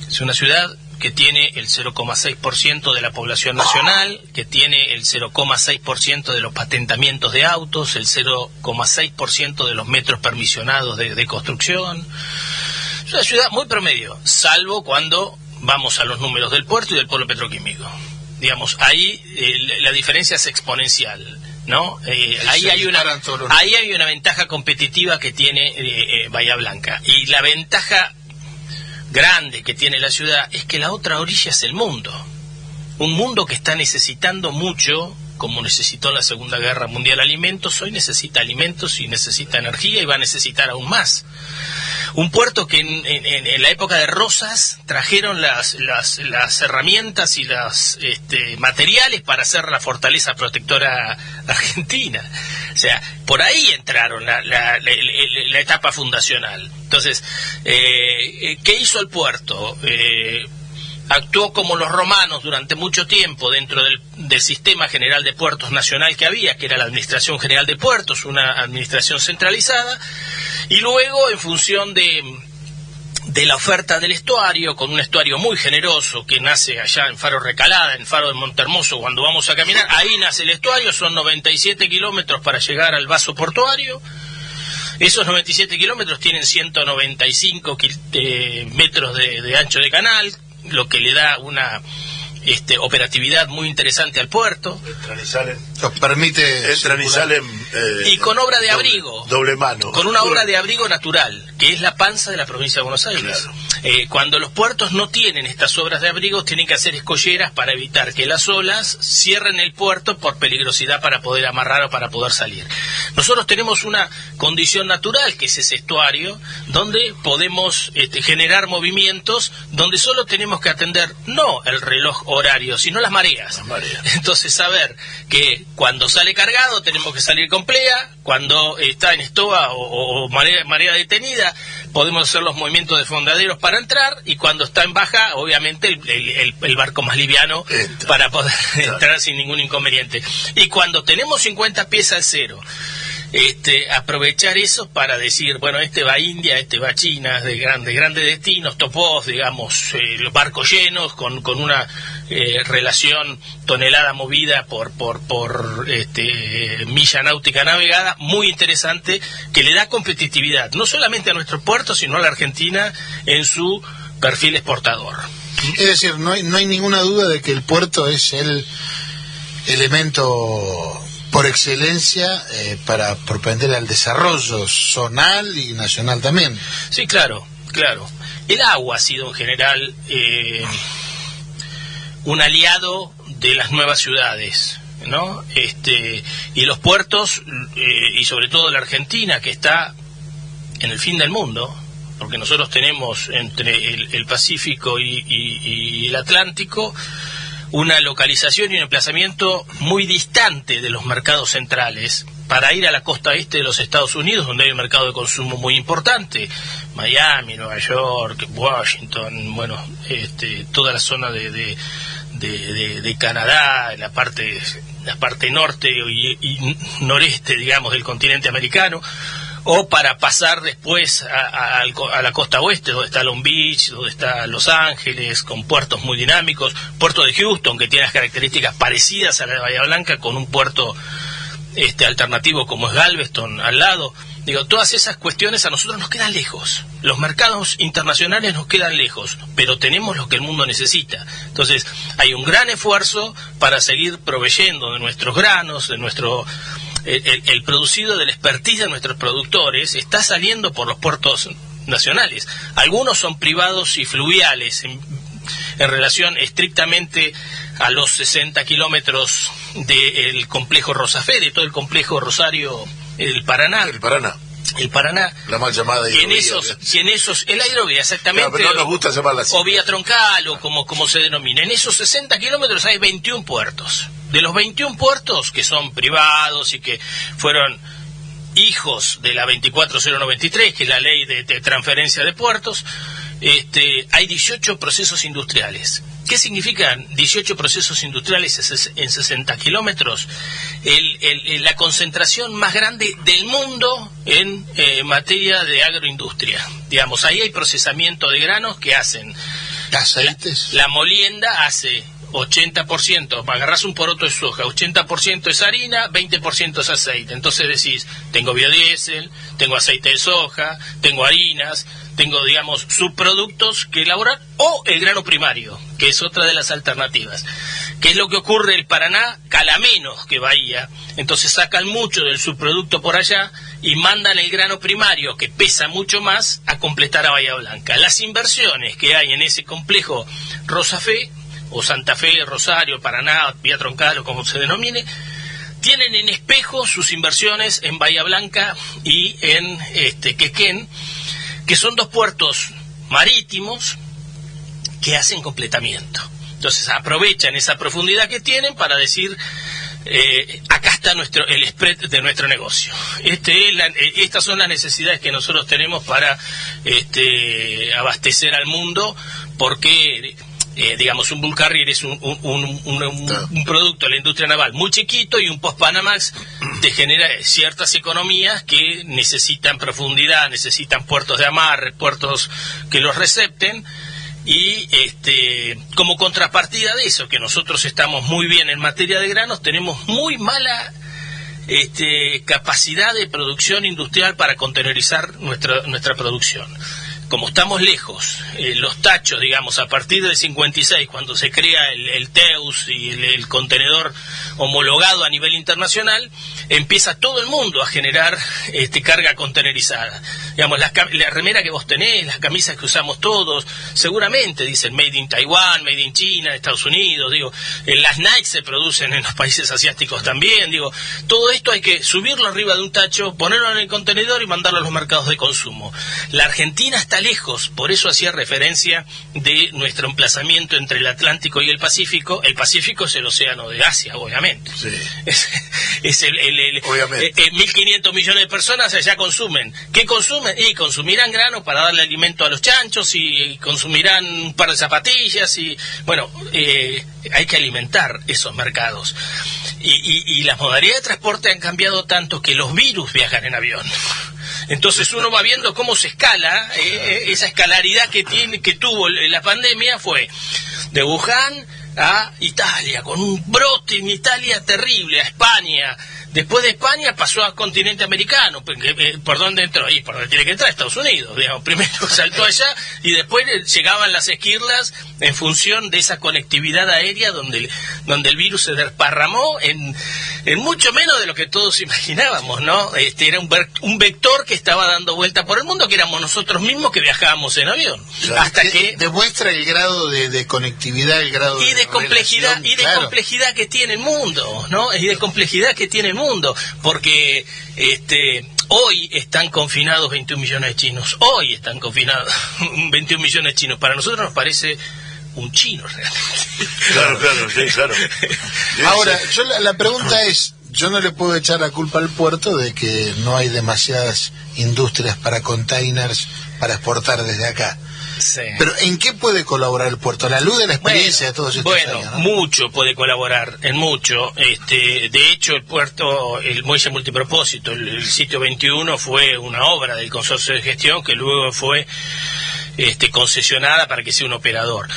Es una ciudad que tiene el 0,6% de la población nacional, que tiene el 0,6% de los patentamientos de autos, el 0,6% de los metros permisionados de, de construcción. Es una ciudad muy promedio, salvo cuando vamos a los números del puerto y del pueblo petroquímico. Digamos, ahí eh, la diferencia es exponencial. ¿No? Eh, Ahí hay una ahí hay una ventaja competitiva que tiene eh, eh, Bahía Blanca y la ventaja grande que tiene la ciudad es que la otra orilla es el mundo. Un mundo que está necesitando mucho, como necesitó la Segunda Guerra Mundial alimentos, hoy necesita alimentos y necesita energía y va a necesitar aún más. Un puerto que en, en- la época de Rosas trajeron las, las, herramientas y los este, materiales para hacer la fortaleza protectora argentina. O sea, por ahí entraron la etapa fundacional. Entonces, eh, eh, ¿qué hizo el puerto? Eh, actuó como los romanos durante mucho tiempo dentro del, del sistema general de puertos nacional que había, que era la Administración General de Puertos, una administración centralizada, y luego en función de, de la oferta del estuario, con un estuario muy generoso que nace allá en Faro Recalada, en Faro de Montermoso, cuando vamos a caminar, ahí nace el estuario, son 97 kilómetros para llegar al vaso portuario, esos 97 kilómetros tienen 195 kil- eh, metros de ancho de canal, lo que le da una este, operatividad muy interesante al puerto. Nos permite. entran y salen. eh, Y con obra de doble- abrigo. Doble mano. Con una obra de abrigo natural, que es la panza de la provincia de Buenos Aires. Claro. Eh, cuando los puertos no tienen estas obras de abrigo, tienen que hacer escolleras para evitar que las olas cierren el puerto por peligrosidad para poder amarrar o para poder salir. Nosotros tenemos una condición natural, que es ese estuario, donde podemos este, generar movimientos, donde solo tenemos que atender no el reloj horario, sino las mareas. Las mareas. Entonces, saber que cuando sale cargado tenemos que salir con plea, cuando está en estoa o, o marea, marea detenida, podemos hacer los movimientos de fondaderos para entrar, y cuando está en baja, obviamente el, el- el- el barco más liviano Entra. para poder Claro. entrar sin ningún inconveniente. Y cuando tenemos 50 pies al cero, este, aprovechar eso para decir, bueno, este va a India, este va a China, de grandes, grandes destinos, topos, digamos, eh, los barcos llenos, con, con una eh, relación tonelada movida por, por, por este, milla náutica navegada, muy interesante, que le da competitividad, no solamente a nuestro puerto, sino a la Argentina en su perfil exportador. Es decir, no hay, no hay ninguna duda de que el puerto es el elemento por excelencia eh, para propender al desarrollo zonal y nacional también. Sí, claro, claro. El agua ha sido en general eh, un aliado de las nuevas ciudades, ¿no? Este, y los puertos, eh, y sobre todo la Argentina, que está en el fin del mundo, porque nosotros tenemos entre el, Pacífico y, el Atlántico una localización y un emplazamiento muy distante de los mercados centrales. Para ir a la costa este de los Estados Unidos, donde hay un mercado de consumo muy importante, Miami, Nueva York, Washington, bueno, este, toda la zona de, de, Canadá, la parte, la parte norte y noreste, digamos, del continente americano o para pasar después a, la costa oeste, donde está Long Beach, donde está Los Ángeles, con puertos muy dinámicos, puerto de Houston, que tiene las características parecidas a la de Bahía Blanca, con un puerto este alternativo como es Galveston al lado. Digo, todas esas cuestiones a nosotros nos quedan lejos. Los mercados internacionales nos quedan lejos, pero tenemos lo que el mundo necesita. Entonces, hay un gran esfuerzo para seguir proveyendo de nuestros granos, de nuestro el, producido del expertise de nuestros productores está saliendo por los puertos nacionales. Algunos son privados y fluviales en, relación estrictamente a los 60 kilómetros del complejo Rosafe, de todo el complejo Rosario, el Paraná. El Paraná. El Paraná. La mal llamada y en esos, y en esos, el hidrovía exactamente. pero no nos gusta llamarla así. O vía troncal, o como, como se denomina. En esos 60 kilómetros hay 21 puertos. De los 21 puertos que son privados y que fueron hijos de la 24093, que es la ley de, transferencia de puertos, este, hay 18 procesos industriales. ¿Qué significan 18 procesos industriales en 60 kilómetros? la concentración más grande del mundo en eh, materia de agroindustria. Digamos, ahí hay procesamiento de granos que hacen... ¿Aceites? la molienda hace 80%, agarras un poroto de soja, 80% es harina, 20% es aceite. Entonces decís, tengo biodiesel, tengo aceite de soja, tengo harinas, tengo, digamos, subproductos que elaborar o el grano primario, que es otra de las alternativas. ¿Qué es lo que ocurre? El Paraná cala menos que Bahía, entonces sacan mucho del subproducto por allá y mandan el grano primario, que pesa mucho más, a completar a Bahía Blanca. Las inversiones que hay en ese complejo Rosafe o Santa Fe, Rosario, Paraná, Vía Troncal o como se denomine, tienen en espejo sus inversiones en Bahía Blanca y en este, Quequén, que son dos puertos marítimos que hacen completamiento. Entonces aprovechan esa profundidad que tienen para decir, eh, acá está nuestro, el spread de nuestro negocio. Este eh, estas son las necesidades que nosotros tenemos para este, abastecer al mundo, porque eh, digamos, un bull carrier es un, un, producto de la industria naval muy chiquito y un post-Panamax te genera ciertas economías que necesitan profundidad, necesitan puertos de amarre, puertos que los recepten. Y este, como contrapartida de eso, que nosotros estamos muy bien en materia de granos, tenemos muy mala este, capacidad de producción industrial para contenerizar nuestra, nuestra producción como estamos lejos, eh, los tachos, digamos, a partir del 56, cuando se crea el, TEUS y el, contenedor homologado a nivel internacional, empieza todo el mundo a generar este, carga contenerizada. Digamos, la, remera que vos tenés, las camisas que usamos todos, seguramente dicen Made in Taiwán, Made in China, Estados Unidos, digo, eh, las Nike se producen en los países asiáticos también, digo, todo esto hay que subirlo arriba de un tacho, ponerlo en el contenedor y mandarlo a los mercados de consumo. La Argentina está lejos, por eso hacía referencia de nuestro emplazamiento entre el Atlántico y el Pacífico. El Pacífico es el océano de Asia, obviamente. Es, el, el, 1.500 millones de personas allá consumen. ¿Qué consumen? Y consumirán grano para darle alimento a los chanchos y consumirán un par de zapatillas y, bueno, eh, hay que alimentar esos mercados. Y, y las modalidades de transporte han cambiado tanto que los virus viajan en avión. Entonces uno va viendo cómo se escala, eh, eh, esa escalaridad que, tiene, que tuvo la pandemia fue de Wuhan a Italia, con un brote en Italia terrible, a España, Después de España pasó al continente americano. Eh, ¿Por dónde entró? Y por dónde tiene que entrar, Estados Unidos. Digamos. Primero saltó allá y después llegaban las esquirlas en función de esa conectividad aérea donde, donde el virus se desparramó en, en mucho menos de lo que todos imaginábamos, ¿no? Este era un, ver- un vector que estaba dando vuelta por el mundo, que éramos nosotros mismos que viajábamos en avión. Hasta que demuestra el grado de, de conectividad, el grado y de complejidad relación, y de claro. complejidad que tiene el mundo no y de complejidad que tiene el mundo porque este hoy están confinados 21 millones de chinos hoy están confinados 21 millones de chinos para nosotros nos parece un chino realmente Claro, claro, sí, claro. Ahora, yo la, la pregunta es, yo no le puedo echar la culpa al puerto de que no hay demasiadas industrias para containers para exportar desde acá. Sí. Pero ¿en qué puede colaborar el puerto? La luz de la experiencia de todos estos bueno, años, ¿no? mucho puede colaborar, en mucho. Este, de hecho, el puerto, el muelle multipropósito, el, el sitio 21 fue una obra del consorcio de gestión que luego fue este, concesionada para que sea un operador.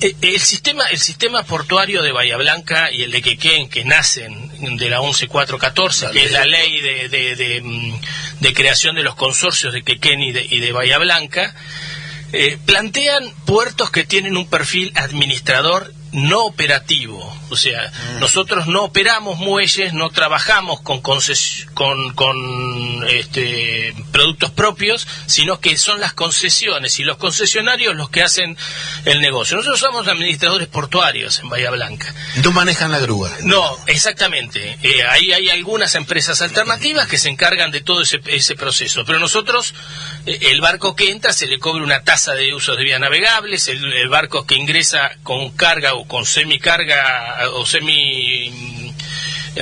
Eh, El sistema, el sistema portuario de Bahía Blanca y el de Quequén, que nacen de la 11414, La que es la ley de, de- de, mm, de creación de los consorcios de Quequén y de, y de Bahía Blanca, eh, plantean puertos que tienen un perfil administrador no operativo. O sea, nosotros no operamos muelles, no trabajamos con, con, con este, productos propios, sino que son las concesiones y los concesionarios los que hacen el negocio. Nosotros somos administradores portuarios en Bahía Blanca. No manejan la grúa. No, exactamente. Eh, ahí hay algunas empresas alternativas que se encargan de todo ese, ese proceso. Pero nosotros, eh, el barco que entra se le cobra una tasa de usos de vías navegables, el, el barco que ingresa con carga o con semicarga o semi mm,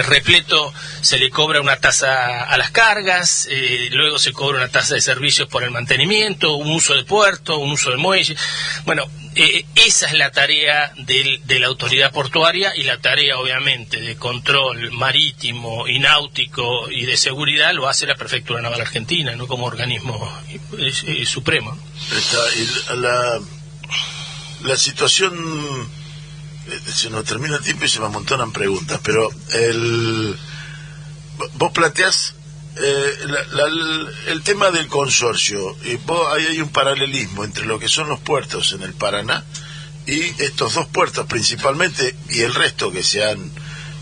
repleto se le cobra una tasa a las cargas, eh, luego se cobra una tasa de servicios por el mantenimiento, un uso de puerto, un uso de muelle. Bueno, eh, esa es la tarea del- de la autoridad portuaria y la tarea obviamente de control marítimo y náutico y de seguridad lo hace la Prefectura Naval Argentina, no como organismo eh, eh, supremo. La, la situación eh, se nos termina el tiempo y se me amontonan preguntas, pero el vos planteás eh, el tema del consorcio, y vos, ahí hay un paralelismo entre lo que son los puertos en el Paraná y estos dos puertos principalmente y el resto que se han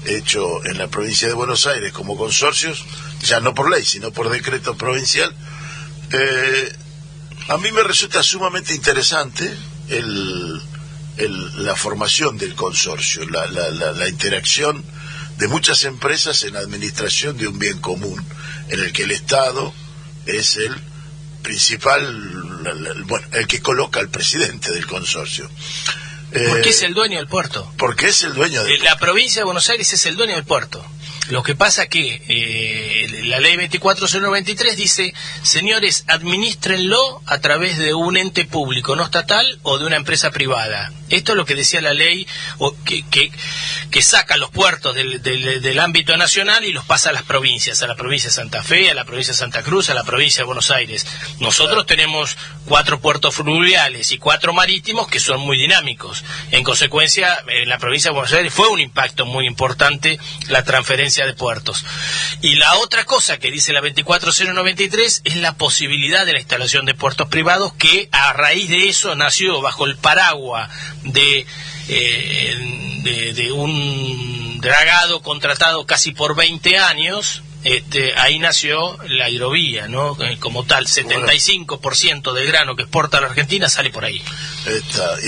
hecho en la provincia de Buenos Aires como consorcios, ya no por ley, sino por decreto provincial. Eh, a mí me resulta sumamente interesante el, el- la formación del consorcio, la, la- la- la interacción de muchas empresas en la administración de un bien común, en el que el Estado es el principal, bueno, el que coloca al presidente del consorcio. Porque Eh, es el dueño del puerto. porque es el dueño Eh, del La provincia de Buenos Aires es el dueño del puerto. Lo que pasa que eh, la ley 24093 dice, señores, administrenlo a través de un ente público no estatal o de una empresa privada. Esto es lo que decía la ley o que, que, que saca los puertos del, del- del ámbito nacional y los pasa a las provincias, a la provincia de Santa Fe, a la provincia de Santa Cruz, a la provincia de Buenos Aires. Nosotros tenemos cuatro puertos fluviales y cuatro marítimos que son muy dinámicos. En consecuencia, en la provincia de Buenos Aires fue un impacto muy importante la transferencia de puertos. Y la otra cosa que dice la 24093 es la posibilidad de la instalación de puertos privados que a raíz de eso nació bajo el paraguas de, eh, de, de un dragado contratado casi por 20 años. Este, ahí nació la hidrovía, ¿no? Eh, Como tal, 75% del grano que exporta la Argentina sale por ahí.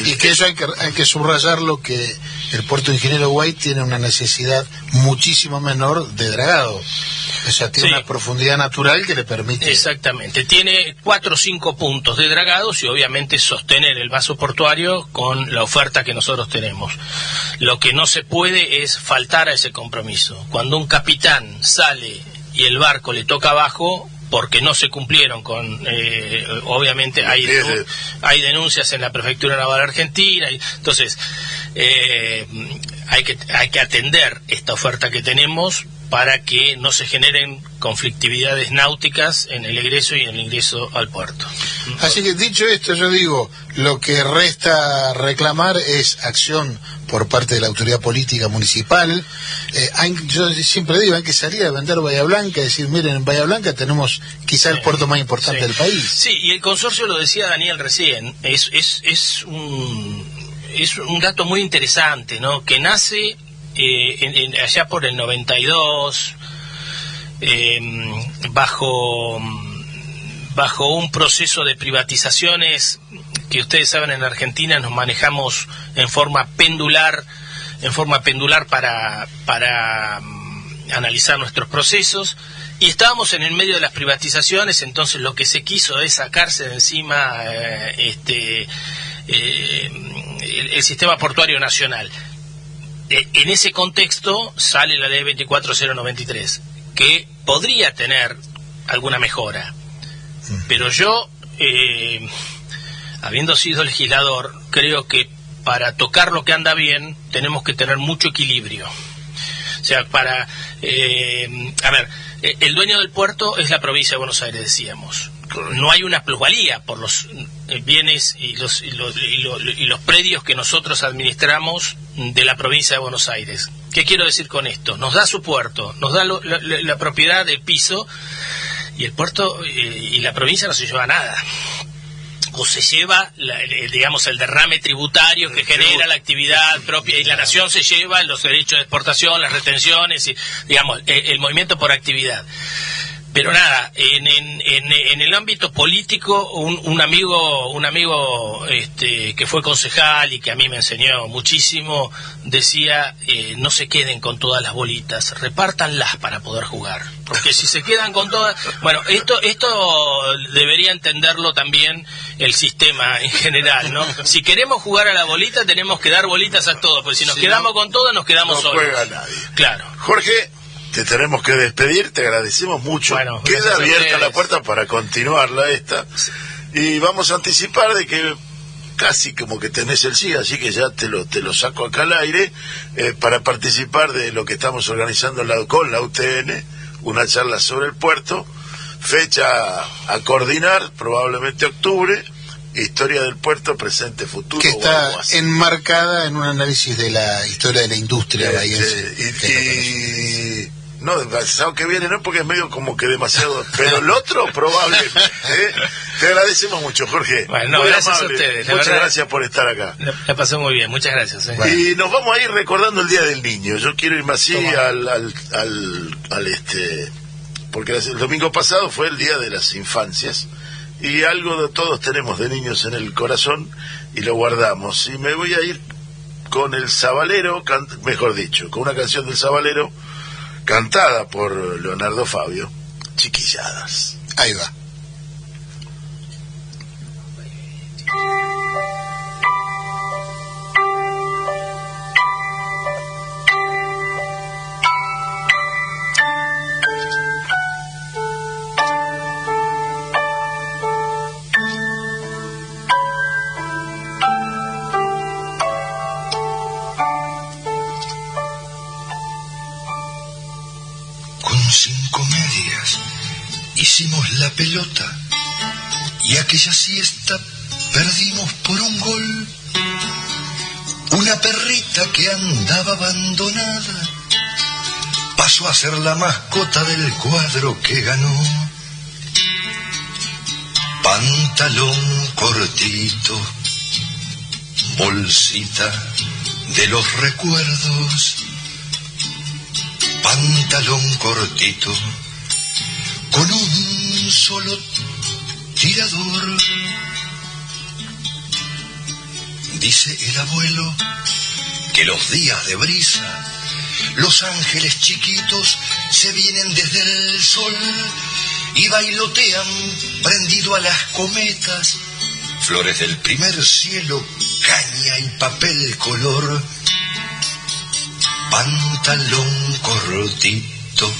Y- Y que eso hay que, hay que subrayarlo que el puerto Ingeniero White tiene una necesidad muchísimo menor de dragado. O sea, tiene Sí. una profundidad natural que le permite... Exactamente. Tiene cuatro o cinco puntos de dragados y obviamente sostener el vaso portuario con la oferta que nosotros tenemos. Lo que no se puede es faltar a ese compromiso. Cuando un capitán sale y el barco le toca abajo porque no se cumplieron con, eh, obviamente hay, hay denuncias en la Prefectura Naval Argentina, y- entonces eh, hay, que, hay que atender esta oferta que tenemos para que no se generen conflictividades náuticas en el egreso y en el ingreso al puerto. Así que dicho esto, yo digo, lo que resta reclamar es acción por parte de la autoridad política municipal. Eh, hay- yo siempre digo, hay que salir a vender Bahía Blanca y decir, miren, en Bahía Blanca tenemos quizá el puerto más importante Sí. del país. Sí, y el consorcio lo decía Daniel recién, es, es, es, un, es un dato muy interesante, ¿no? Que nace eh, allá por el 92, eh, bajo, bajo un proceso de privatizaciones que ustedes saben en Argentina nos manejamos en forma pendular, en forma pendular para, para mm, analizar nuestros procesos. Y estábamos en el medio de las privatizaciones, entonces lo que se quiso es sacarse de encima eh, este, el, sistema portuario nacional. Eh, en ese contexto sale la ley 24093, que podría tener alguna mejora. Pero yo, eh, habiendo sido legislador, creo que para tocar lo que anda bien tenemos que tener mucho equilibrio. O sea, para... Eh, a ver, el dueño del puerto es la provincia de Buenos Aires, decíamos no hay una plusvalía por los eh, bienes y los, y los, y los, predios que nosotros administramos de la provincia de Buenos Aires. ¿Qué quiero decir con esto? Nos da su puerto, nos da la, propiedad del piso y el puerto eh, y la provincia no se lleva nada. O se lleva, digamos, el derrame tributario que genera la actividad propia y la nación se lleva los derechos de exportación, las retenciones y, digamos, el movimiento por actividad. Pero nada, en, en, en, el ámbito político, un, un amigo, un amigo este, que fue concejal y que a mí me enseñó muchísimo, decía, eh, no se queden con todas las bolitas, repártanlas para poder jugar. Porque si se quedan con todas... Bueno, esto, esto debería entenderlo también el sistema en general, ¿no? Si queremos jugar a la bolita, tenemos que dar bolitas a todos, porque si nos quedamos con todas, nos quedamos no solos. Juega nadie. Claro. Jorge, te tenemos que despedir, te agradecemos mucho. Queda abierta la puerta para continuarla esta. Y vamos a anticipar de que casi como que tenés el sí, así que ya te lo, te lo saco acá al aire, eh, para participar de lo que estamos organizando con la UTN, una charla sobre el puerto, fecha a coordinar, probablemente octubre, historia del puerto, presente, futuro. Que está enmarcada en un análisis de la historia de la industria este, y, no, el sábado que viene no, porque es medio como que demasiado. Pero el otro, probablemente. ¿eh? Te agradecemos mucho, Jorge. Bueno, gracias a ustedes. Muchas gracias por estar acá. La pasó muy bien, muchas gracias. ¿eh? Y nos vamos a ir recordando el Día del Niño. Yo quiero irme así al, al, al, al, este. Porque el domingo pasado fue el Día de las Infancias. Y algo de todos tenemos de niños en el corazón y lo guardamos. Y me voy a ir con el Sabalero, mejor dicho, con una canción del Sabalero cantada por Leonardo Fabio, Chiquilladas. Ahí va. Pelota y aquella siesta perdimos por un gol. Una perrita que andaba abandonada pasó a ser la mascota del cuadro que ganó. Pantalón cortito, bolsita de los recuerdos. Pantalón cortito, con un un solo tirador. Dice el abuelo que los días de brisa, los ángeles chiquitos se vienen desde el sol y bailotean prendido a las cometas, flores del primer cielo, caña y papel color, pantalón cortito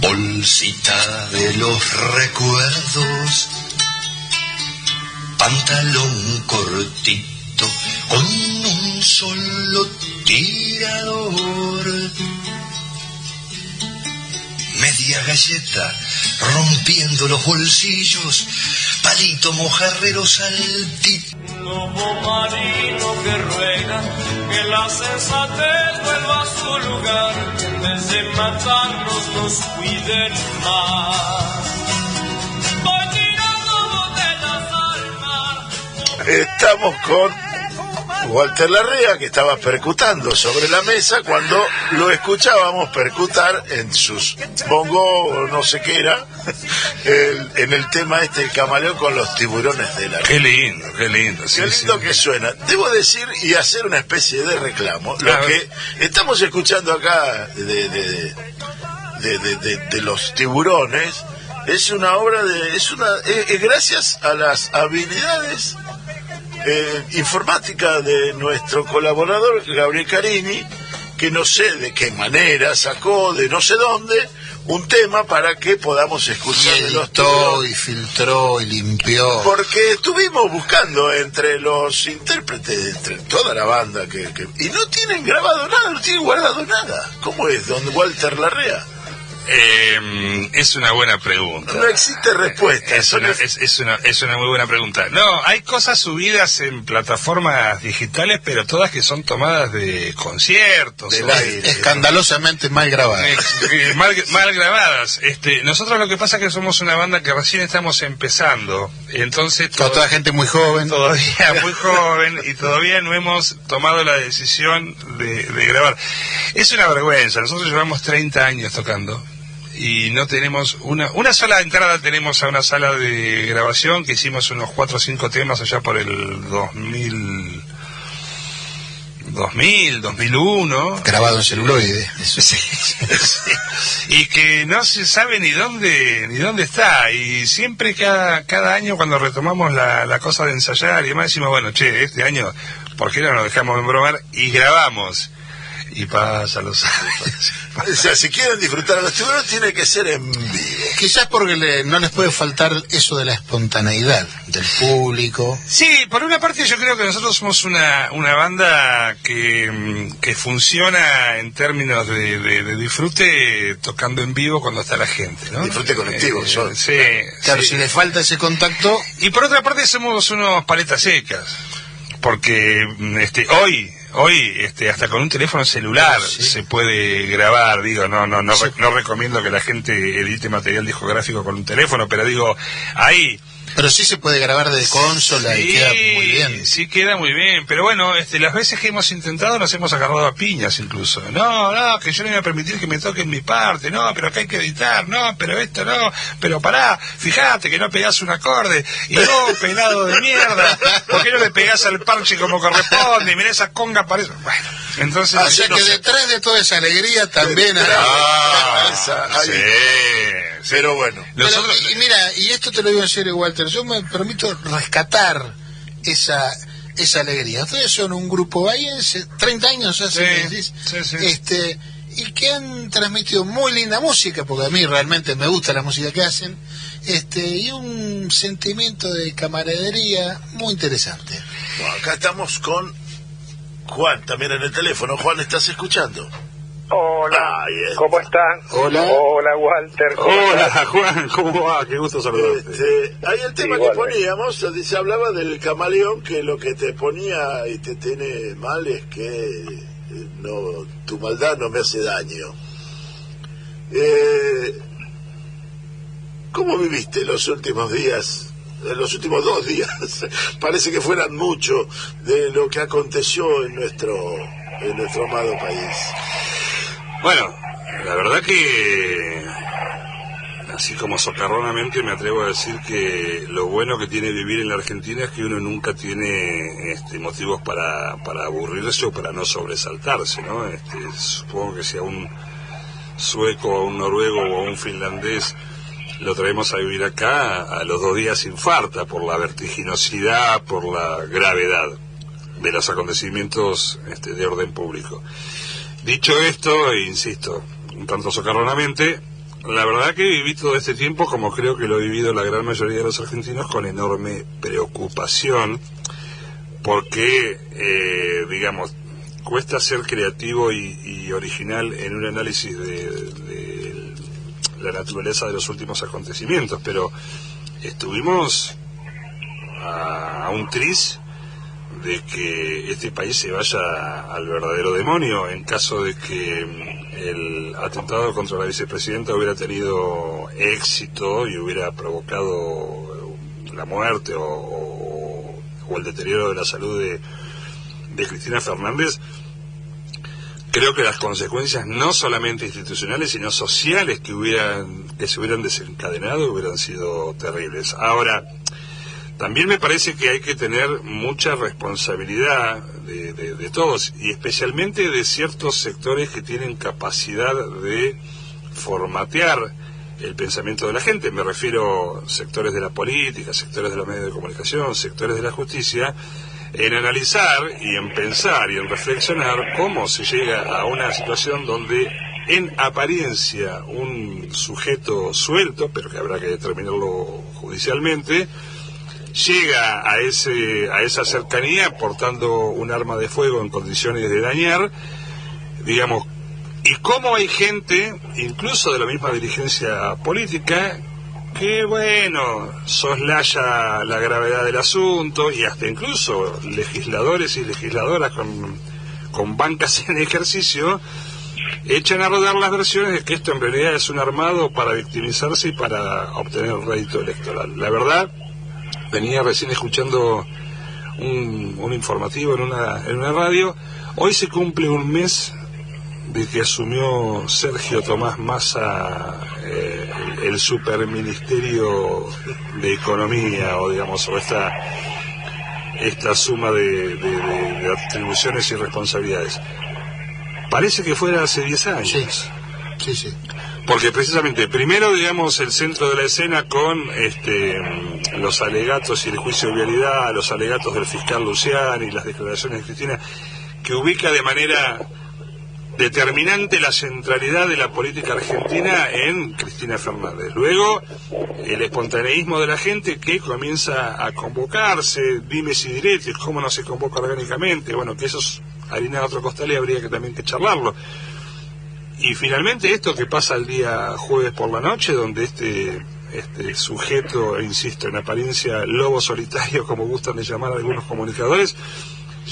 bolsita de los recuerdos, pantalón cortito con un solo tirador, media galleta rompiendo los bolsillos, palito mojarrero saltito. Como marino que ruega que la sensatez vuelva a su lugar, en vez de matarnos nos cuiden más. Voy tirando botellas al mar. Estamos con Walter Larrea, que estaba percutando sobre la mesa cuando lo escuchábamos percutar en sus bongo o no sé qué era, el- en el tema este el camaleón con los tiburones de la Qué lindo, qué lindo. sí, Qué lindo sí. que suena. Debo decir y hacer una especie de reclamo. Lo que estamos escuchando acá de, de, de, de- de- de- de los tiburones es una obra de. es una es- es gracias a las habilidades eh, informáticas de nuestro colaborador Gabriel Carini, que no sé de qué manera sacó de no sé dónde un tema para que podamos Y escuchar los editó y filtró y limpió. Porque estuvimos buscando entre los intérpretes, entre toda la banda, que, que- y no tienen grabado nada, no tienen guardado nada. ¿Cómo es, don Walter Larrea? Eh, es una buena pregunta. No existe respuesta. Es una, es- una, es una muy buena pregunta. No, hay cosas subidas en plataformas digitales, pero todas que son tomadas de conciertos. Aire. Escandalosamente mal grabada. Eh, eh, mal, mal grabadas. Este, nosotros lo que pasa es que somos una banda que recién estamos empezando, entonces toda gente muy joven. todavía muy joven y todavía no hemos tomado la decisión de, de grabar. Es una vergüenza, nosotros llevamos 30 años tocando y no tenemos una una sola entrada tenemos a una sala de grabación que hicimos unos 4 o 5 temas allá por el 2000 2000, 2001 Grabado en celuloide. Sí, sí. y que no se sabe ni dónde ni dónde está y siempre cada, cada año cuando retomamos la, la cosa de ensayar y demás decimos bueno che este año ¿por qué no nos dejamos embromar y grabamos y pasa los años o sea, si quieren disfrutar a los tiburones, tiene que ser en vivo. Quizás porque le- no les puede faltar eso de la espontaneidad del público. Sí, por una parte yo creo que nosotros somos una, una banda que, que funciona en términos de, de- de disfrute tocando en vivo cuando está la gente, ¿no? Disfrute colectivo, Eh, sí, Claro, sí. si le falta ese contacto, Y por otra parte somos unos paletas secas, porque mm, este hoy hoy este hasta con un teléfono celular Sí. se puede grabar, digo, no no no, no recomiendo que la gente edite material discográfico con un teléfono, pero digo, ahí pero sí se puede grabar de consola y queda muy bien. Sí, queda muy bien. Pero bueno, este, las veces que hemos intentado nos hemos agarrado a piñas incluso. No, no, que yo no voy a permitir que me toquen mi parte. No, pero acá hay que editar. No, pero esto no. Pero pará, fíjate que no pegás un acorde. Y vos, pelado de mierda, ¿por qué no le pegás al parche como corresponde? Y mirá esa conga parece... Bueno, entonces... O sea no que detrás de toda esa alegría también hay... Ah, Esa, sí. Pero bueno, Pero, Nosotros- y mira, y esto te lo digo en serio, Walter, yo me permito rescatar esa esa alegría. Ustedes son un grupo bahiense, 30 años hace, Sí, me decís, sí, sí. este y que han transmitido muy linda música, porque a mí realmente me gusta la música que hacen, este y un sentimiento de camaradería muy interesante. bueno, acá estamos con Juan, también en el teléfono. Juan, ¿estás escuchando? Hola, está. ¿cómo están? Hola. Hola, Walter. ¿cómo estás? Juan, ¿cómo va? Qué gusto Este, ahí el tema que Igual, poníamos, se hablaba del camaleón, que lo que te ponía y te tiene mal es que eh, no tu maldad no me hace daño. Eh, ¿Cómo viviste los últimos días? Eh, Los últimos dos días, parece que fueran mucho de lo que aconteció en nuestro en nuestro amado país. Bueno, la verdad que, así como socarronamente, me atrevo a decir que lo bueno que tiene vivir en la Argentina es que uno nunca tiene este, motivos para, para aburrirse o para no sobresaltarse, ¿no? Este, supongo que si a un sueco, a un noruego o a un finlandés lo traemos a vivir acá, a los dos días infarta por la vertiginosidad, por la gravedad de los acontecimientos este, de orden público. Dicho esto, e insisto, un tanto socarronamente, la verdad que viví todo este tiempo, como creo que lo ha vivido la gran mayoría de los argentinos, con enorme preocupación, porque, eh, digamos, cuesta ser creativo y, original en un análisis de la naturaleza de los últimos acontecimientos, pero estuvimos a, un tris de que este país se vaya al verdadero demonio en caso de que mm, el atentado contra la vicepresidenta hubiera tenido éxito y hubiera provocado eh, la muerte o, o- o el deterioro de la salud de, de Cristina Fernández, creo que las consecuencias no solamente institucionales, sino sociales que hubieran que se hubieran desencadenado hubieran sido terribles. Ahora, también me parece que hay que tener mucha responsabilidad de, de todos y especialmente de ciertos sectores que tienen capacidad de formatear el pensamiento de la gente. Me refiero sectores de la política, sectores de los medios de comunicación, sectores de la justicia, en analizar y en pensar y en reflexionar cómo se llega a una situación donde en apariencia un sujeto suelto, pero que habrá que determinarlo judicialmente, llega a ese a esa cercanía portando un arma de fuego en condiciones de dañar, digamos, y cómo hay gente, incluso de la misma dirigencia política, que bueno, soslaya la gravedad del asunto y hasta incluso legisladores y legisladoras con, con bancas en ejercicio echan a rodar las versiones de que esto en realidad es un armado para victimizarse y para obtener rédito electoral. La verdad, venía recién escuchando un, un informativo en una, en una radio, hoy se cumple un mes de que asumió Sergio Tomás Massa eh, el superministerio de Economía, o digamos, o esta, esta suma de, atribuciones y responsabilidades. Parece que fuera hace 10 años. Sí, sí, Porque precisamente, primero, digamos, el centro de la escena con este, los alegatos y el juicio de vialidad, los alegatos del fiscal Lucián y las declaraciones de Cristina, que ubica de manera determinante la centralidad de la política argentina en Cristina Fernández. Luego, el espontaneísmo de la gente que comienza a convocarse, dimes y diretes, cómo no se convoca orgánicamente, bueno, que eso es harina de otro costal y habría que también que charlarlo. Y finalmente esto que pasa el día jueves por la noche, donde este, este sujeto, insisto, en apariencia lobo solitario, como gustan de llamar algunos comunicadores,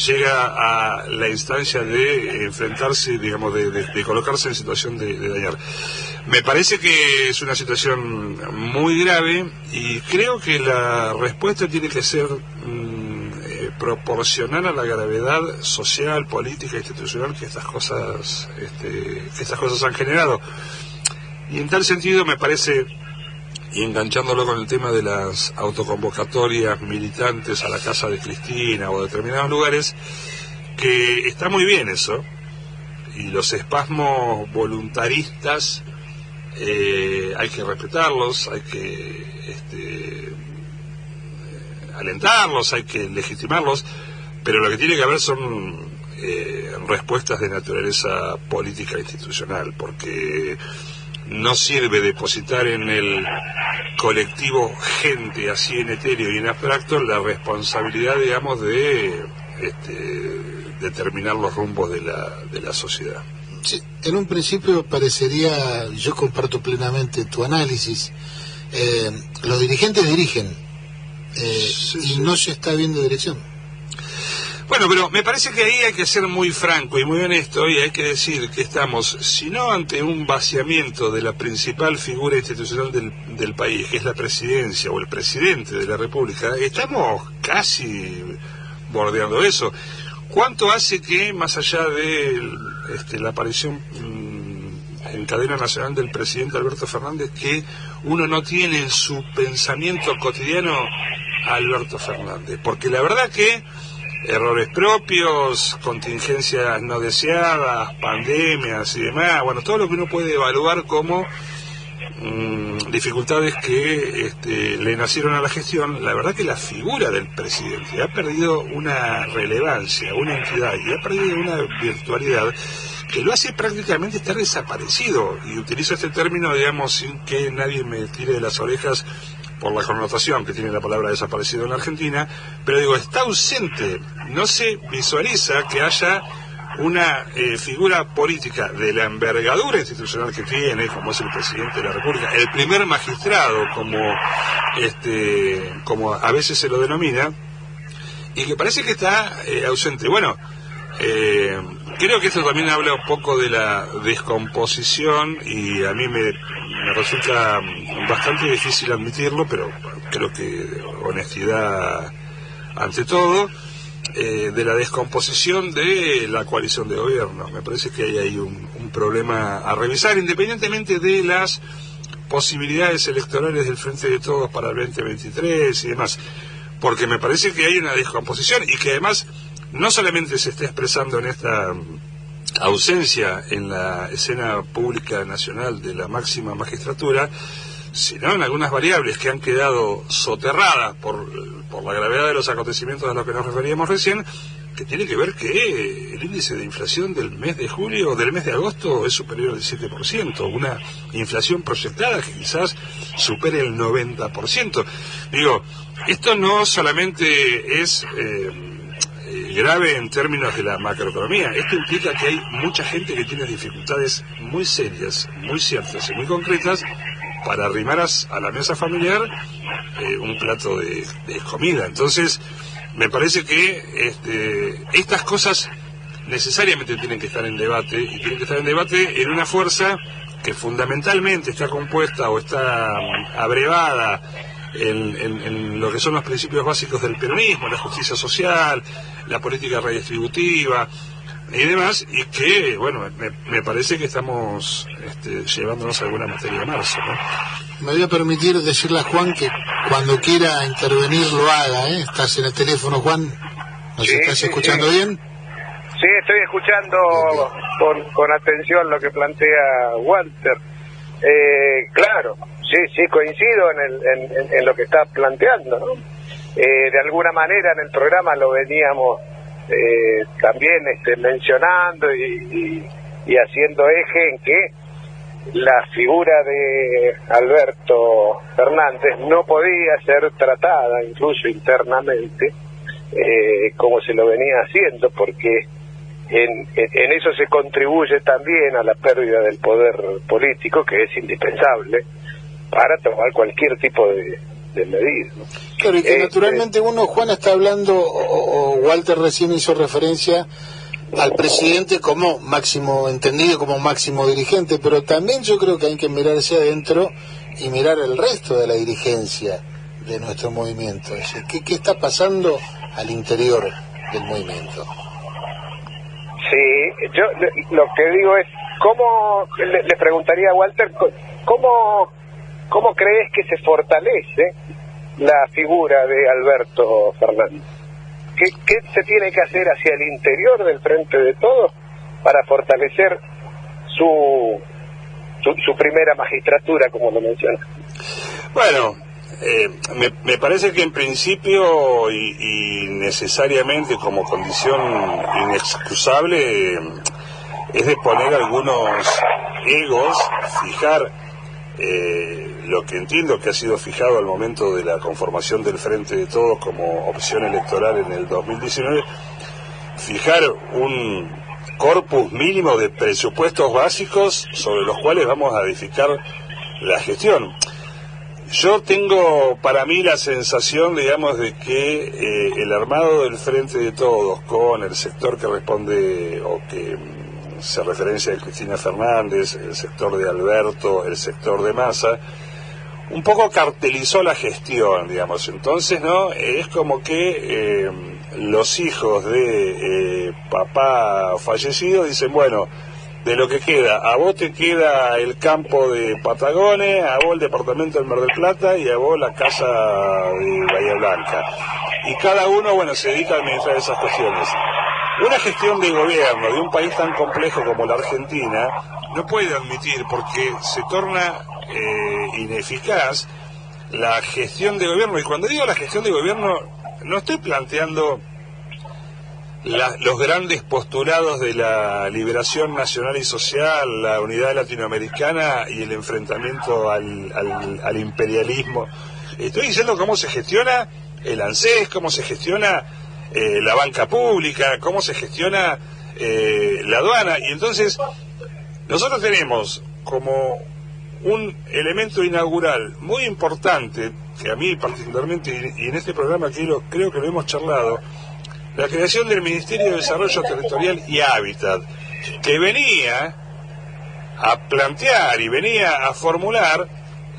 llega a la instancia de enfrentarse, digamos, de, colocarse en situación de, dañar. Me parece que es una situación muy grave y creo que la respuesta tiene que ser mm, eh, proporcional a la gravedad social, política, institucional que estas cosas, este, que estas cosas han generado. Y en tal sentido me parece y enganchándolo con el tema de las autoconvocatorias militantes a la casa de Cristina o determinados lugares, que está muy bien eso, y los espasmos voluntaristas eh, hay que respetarlos, hay que este, alentarlos, hay que legitimarlos, pero lo que tiene que haber son eh, respuestas de naturaleza política e institucional, porque no sirve depositar en el colectivo gente así en etéreo y en abstracto la responsabilidad, digamos, de este, determinar los rumbos de la, de la sociedad. Sí, en un principio parecería, yo comparto plenamente tu análisis, eh, los dirigentes dirigen eh, y no se está viendo dirección. Bueno, pero me parece que ahí hay que ser muy franco y muy honesto y hay que decir que estamos, si no ante un vaciamiento de la principal figura institucional del, del país, que es la presidencia o el presidente de la República, estamos casi bordeando eso. ¿Cuánto hace que, más allá de este, la aparición mm, en cadena nacional del presidente Alberto Fernández, que uno no tiene en su pensamiento cotidiano a Alberto Fernández? Porque la verdad que errores propios, contingencias no deseadas, pandemias y demás, bueno, todo lo que uno puede evaluar como mm, dificultades que este, le nacieron a la gestión, la verdad que la figura del presidente ha perdido una relevancia, una entidad y ha perdido una virtualidad que lo hace prácticamente estar desaparecido. Y utilizo este término, digamos, sin que nadie me tire de las orejas por la connotación que tiene la palabra desaparecido en Argentina, pero digo, está ausente, no se visualiza que haya una eh, figura política de la envergadura institucional que tiene, como es el presidente de la República, el primer magistrado, como, este, como a veces se lo denomina, y que parece que está eh, ausente. Bueno, eh, creo que esto también habla un poco de la descomposición y a mí me me resulta bastante difícil admitirlo, pero creo que honestidad ante todo. eh, de la descomposición de la coalición de gobierno. Me parece que hay ahí un problema a revisar, independientemente de las posibilidades electorales del Frente de Todos para el 2023 y demás, porque me parece que hay una descomposición y que además no solamente se está expresando en esta ausencia en la escena pública nacional de la máxima magistratura, sino en algunas variables que han quedado soterradas por, por la gravedad de los acontecimientos a los que nos referíamos recién, que tiene que ver que el índice de inflación del mes de julio, del mes de agosto, es superior al 7%, una inflación proyectada que quizás supere el 90%. Digo, esto no solamente es eh, grave en términos de la macroeconomía, esto implica que hay mucha gente que tiene dificultades muy serias, muy ciertas y muy concretas para arrimar a, la mesa familiar eh, un plato de, de comida. Entonces, me parece que este, estas cosas necesariamente tienen que estar en debate y tienen que estar en debate en una fuerza que fundamentalmente está compuesta o está mm, abrevada en, en- en lo que son los principios básicos del peronismo, la justicia social, la política redistributiva y demás, y que, bueno, me, me parece que estamos este, llevándonos a alguna materia marzo. ¿no? Me voy a permitir decirle a Juan que cuando quiera intervenir lo haga, ¿eh? Estás en el teléfono, Juan. ¿Nos Sí, estás sí, escuchando sí. bien? Sí, estoy escuchando con, con atención lo que plantea Walter. Eh, claro, sí, sí, coincido en, el, en, en- lo que está planteando. ¿no? Eh, de alguna manera en el programa lo veníamos eh, también este, mencionando y, y- haciendo eje en que la figura de Alberto Fernández no podía ser tratada incluso internamente eh, como se lo venía haciendo porque en- en eso se contribuye también a la pérdida del poder político que es indispensable para tomar cualquier tipo de, de medida. ¿no? Claro, y que Eh, naturalmente uno, Juan, está hablando, o, o Walter recién hizo referencia al presidente como máximo entendido, como máximo dirigente, pero también yo creo que hay que mirar hacia adentro y mirar el resto de la dirigencia de nuestro movimiento. Es decir, ¿qué, qué está pasando al interior del movimiento? Sí, yo lo que digo es, ¿cómo, le, le preguntaría a Walter, ¿cómo, ¿cómo crees que se fortalece la figura de Alberto Fernández? ¿Qué, se tiene que hacer hacia el interior del frente de todos para fortalecer su, su, su primera magistratura, como lo menciona? Bueno, eh, me, parece que en principio y, y necesariamente como condición inexcusable eh, es de poner algunos egos, fijar eh, lo que entiendo que ha sido fijado al momento de la conformación del Frente de Todos como opción electoral en el 2019, fijar un corpus mínimo de presupuestos básicos sobre los cuales vamos a edificar la gestión. Yo tengo para mí la sensación, digamos, de que eh, el armado del Frente de Todos con el sector que responde o que se referencia a Cristina Fernández, el sector de Alberto, el sector de Massa, un poco cartelizó la gestión, digamos. Entonces, ¿no? Es como que eh, los hijos de eh, papá fallecido dicen, bueno, de lo que queda, a vos te queda el campo de Patagones, a vos el departamento del Mar del Plata y a vos la casa de Bahía Blanca. Y cada uno, bueno, se dedica a administrar esas cuestiones. Una gestión de gobierno de un país tan complejo como la Argentina no puede admitir, porque se torna eh, ineficaz, la gestión de gobierno. Y cuando digo la gestión de gobierno, no estoy planteando la- los grandes postulados de la liberación nacional y social, la unidad latinoamericana y el enfrentamiento al, al- al imperialismo. Estoy diciendo cómo se gestiona el ANSES, cómo se gestiona eh, la banca pública, cómo se gestiona eh, la aduana. Y entonces, nosotros tenemos como un elemento inaugural muy importante, que a mí particularmente, y en este programa quiero, creo que lo hemos charlado, la creación del Ministerio de Desarrollo Territorial y Hábitat, que venía a plantear y venía a formular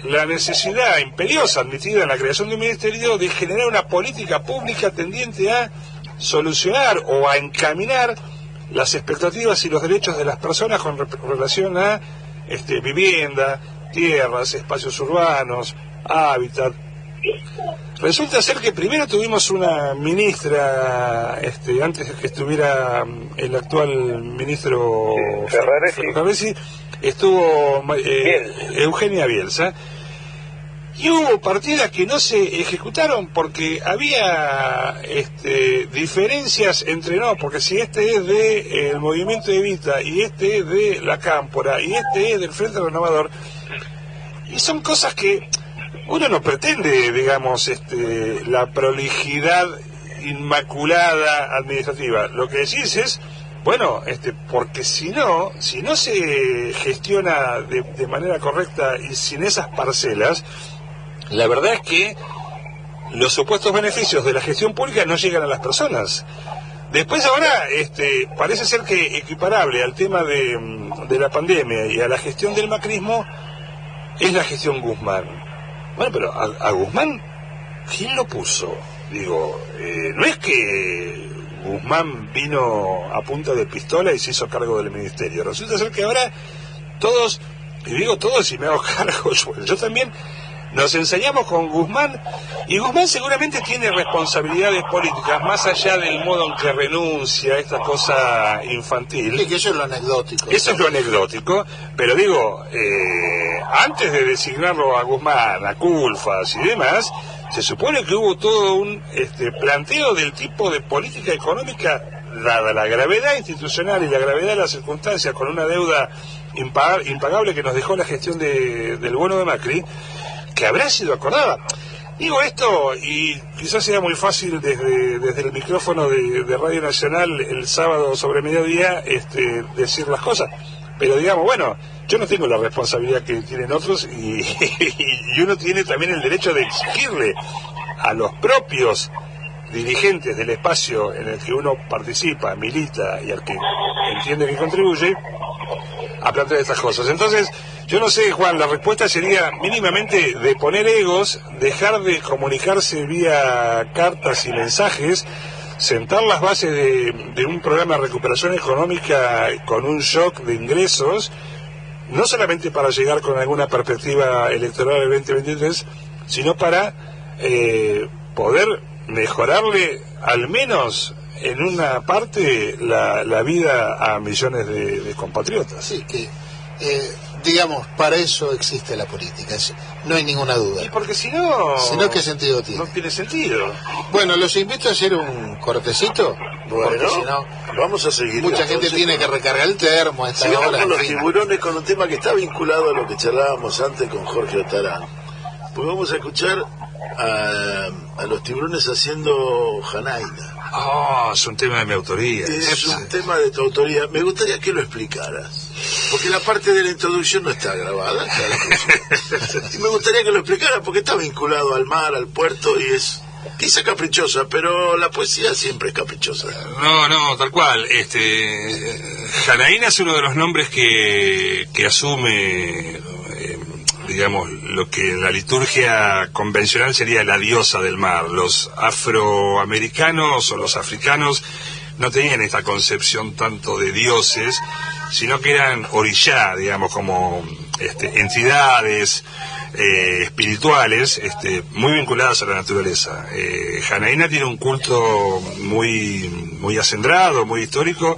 la necesidad imperiosa admitida en la creación de un ministerio de generar una política pública tendiente a solucionar o a encaminar las expectativas y los derechos de las personas con re- relación a este, vivienda, tierras, espacios urbanos, hábitat. Resulta ser que primero tuvimos una ministra, este, antes de que estuviera mm, el actual ministro Ferraresi. Ferraresi, estuvo eh, Eugenia Bielsa, y hubo partidas que no se ejecutaron porque había este, diferencias entre no, porque si este es de el movimiento Evita y este es de la Cámpora y este es del Frente Renovador, y son cosas que uno no pretende, digamos, este, la prolijidad inmaculada administrativa. Lo que decís es, bueno, este, porque si no, si no se gestiona de, manera correcta y sin esas parcelas, la verdad es que los supuestos beneficios de la gestión pública no llegan a las personas. Después ahora, este, parece ser que equiparable al tema de la pandemia y a la gestión del macrismo es la gestión Guzmán. Bueno, pero a, Guzmán, ¿quién lo puso? Digo, eh, no es que Guzmán vino a punta de pistola y se hizo cargo del ministerio. Resulta ser que ahora todos, y digo todos y me hago cargo, yo, yo también, nos enseñamos con Guzmán y Guzmán seguramente tiene responsabilidades políticas más allá del modo en que renuncia a esta cosa infantil. Sí, que eso es lo anecdótico. Eso es lo anecdótico, pero digo, eh, antes de designarlo a Guzmán, a Culfas y demás, se supone que hubo todo un este, planteo del tipo de política económica, dada la gravedad institucional y la gravedad de las circunstancias, con una deuda impaga- impagable que nos dejó la gestión de- del bono de Macri, que habrá sido acordada. Digo esto y quizás sea muy fácil desde, desde el micrófono de, Radio Nacional el sábado sobre mediodía este, decir las cosas. Pero digamos, bueno, yo no tengo la responsabilidad que tienen otros y, y uno tiene también el derecho de exigirle a los propios dirigentes del espacio en el que uno participa, milita y al que entiende que contribuye, a plantear estas cosas. Entonces, yo no sé, Juan, la respuesta sería mínimamente de poner egos, dejar de comunicarse vía cartas y mensajes, sentar las bases de, un programa de recuperación económica con un shock de ingresos, no solamente para llegar con alguna perspectiva electoral del 2023, sino para eh, poder mejorarle al menos en una parte la, la vida a millones de, de compatriotas. Sí, que, eh, digamos, para eso existe la política, no hay ninguna duda. Y porque si no... Si no, ¿qué sentido tiene? No tiene sentido. Bueno, los invito a hacer un cortecito, porque Bueno, si no, vamos a seguir. mucha gente entonces, tiene que recargar el termo a esta Sigamos hora. con los fin. tiburones con un tema que está vinculado a lo que charlábamos antes con Jorge Otarán. Pues vamos a escuchar a, a los tiburones haciendo Janaina. Ah, es un tema de mi autoría. Es un tema de tu autoría. Me gustaría que lo explicaras. Porque la parte de la introducción no está grabada. está la y me gustaría que lo explicaras porque está vinculado al mar, al puerto y es quizá caprichosa, pero la poesía siempre es caprichosa. No, no, tal cual. Este, Janaína es uno de los nombres que, que asume, eh, digamos, lo que en la liturgia convencional sería la diosa del mar. Los afroamericanos o los africanos no tenían esta concepción tanto de dioses, sino que eran orillá, digamos, como este, entidades eh, espirituales este, muy vinculadas a la naturaleza. Eh, Janaína tiene un culto muy, muy acendrado, muy histórico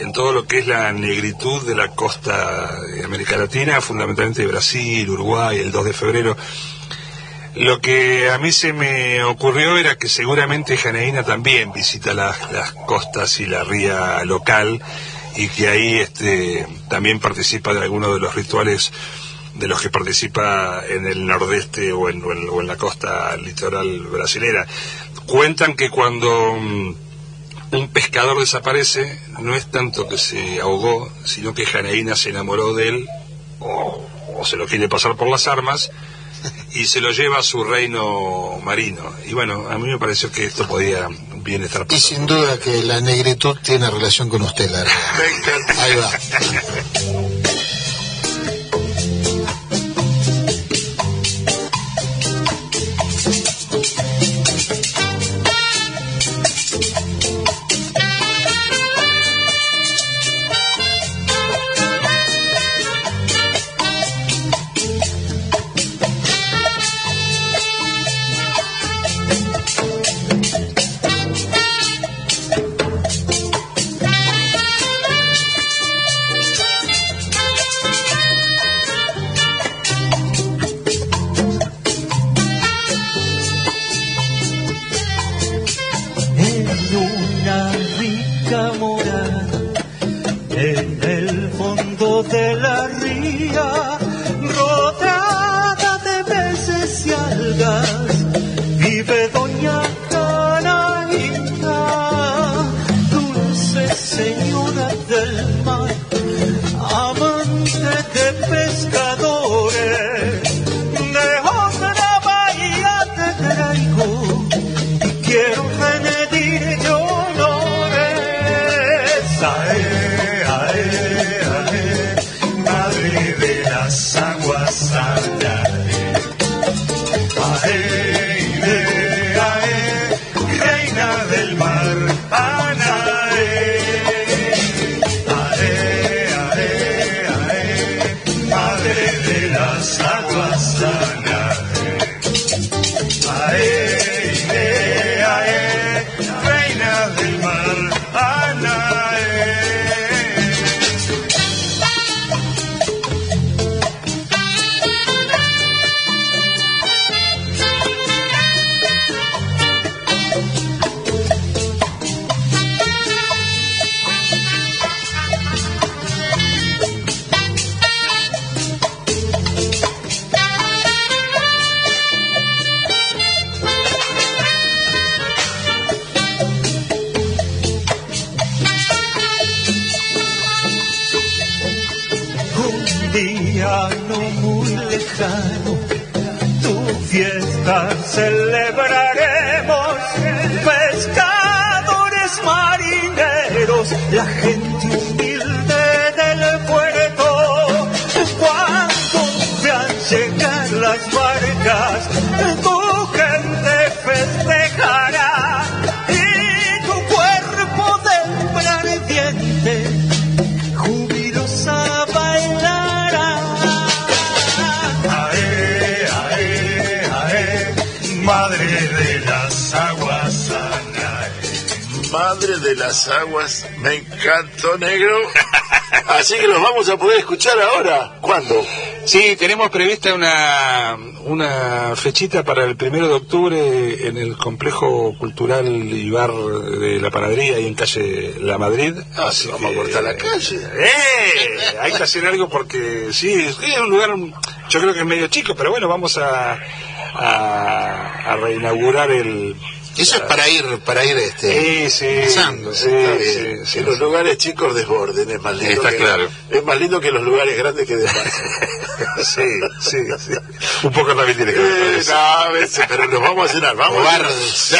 en todo lo que es la negritud de la costa de América Latina, fundamentalmente Brasil, Uruguay, el 2 de febrero. Lo que a mí se me ocurrió era que seguramente Janaína también visita las, las costas y la ría local y que ahí este, también participa de algunos de los rituales de los que participa en el nordeste o en, o en- la costa litoral brasilera. Cuentan que cuando mm, un pescador desaparece, no es tanto que se ahogó, sino que Janaína se enamoró de él o, o se lo quiere pasar por las armas y se lo lleva a su reino marino. Y bueno, a mí me pareció que esto podía bien estar Y pasando. sin duda que la negritud tiene relación con usted, Lara. Me encanta. Ahí va. muy lejano tu fiesta celebraremos, pescadores marineros, la gente de las aguas, me encantó negro. Así que los vamos a poder escuchar ahora. ¿Cuándo? Sí, tenemos prevista una, una fechita para el primero de octubre en el complejo cultural y bar de la panadería y en calle La Madrid. Ah, Así vamos que- a cortar la calle. ¡Eh! Hay que hacer algo porque sí, es es un lugar, yo creo que es medio chico, pero bueno, vamos a, a, a reinaugurar el... Eso es para ir, para ir este, Sí, sí, pasando, sí, Está sí, bien. sí, en los sí. lugares chicos desborden, es más lindo. Está que, claro. Es más lindo que los lugares grandes que despasen. Sí, sí, sí. Un poco también tiene que ver con Eh, eso. no, a veces, pero nos vamos a llenar, vamos Cobardes.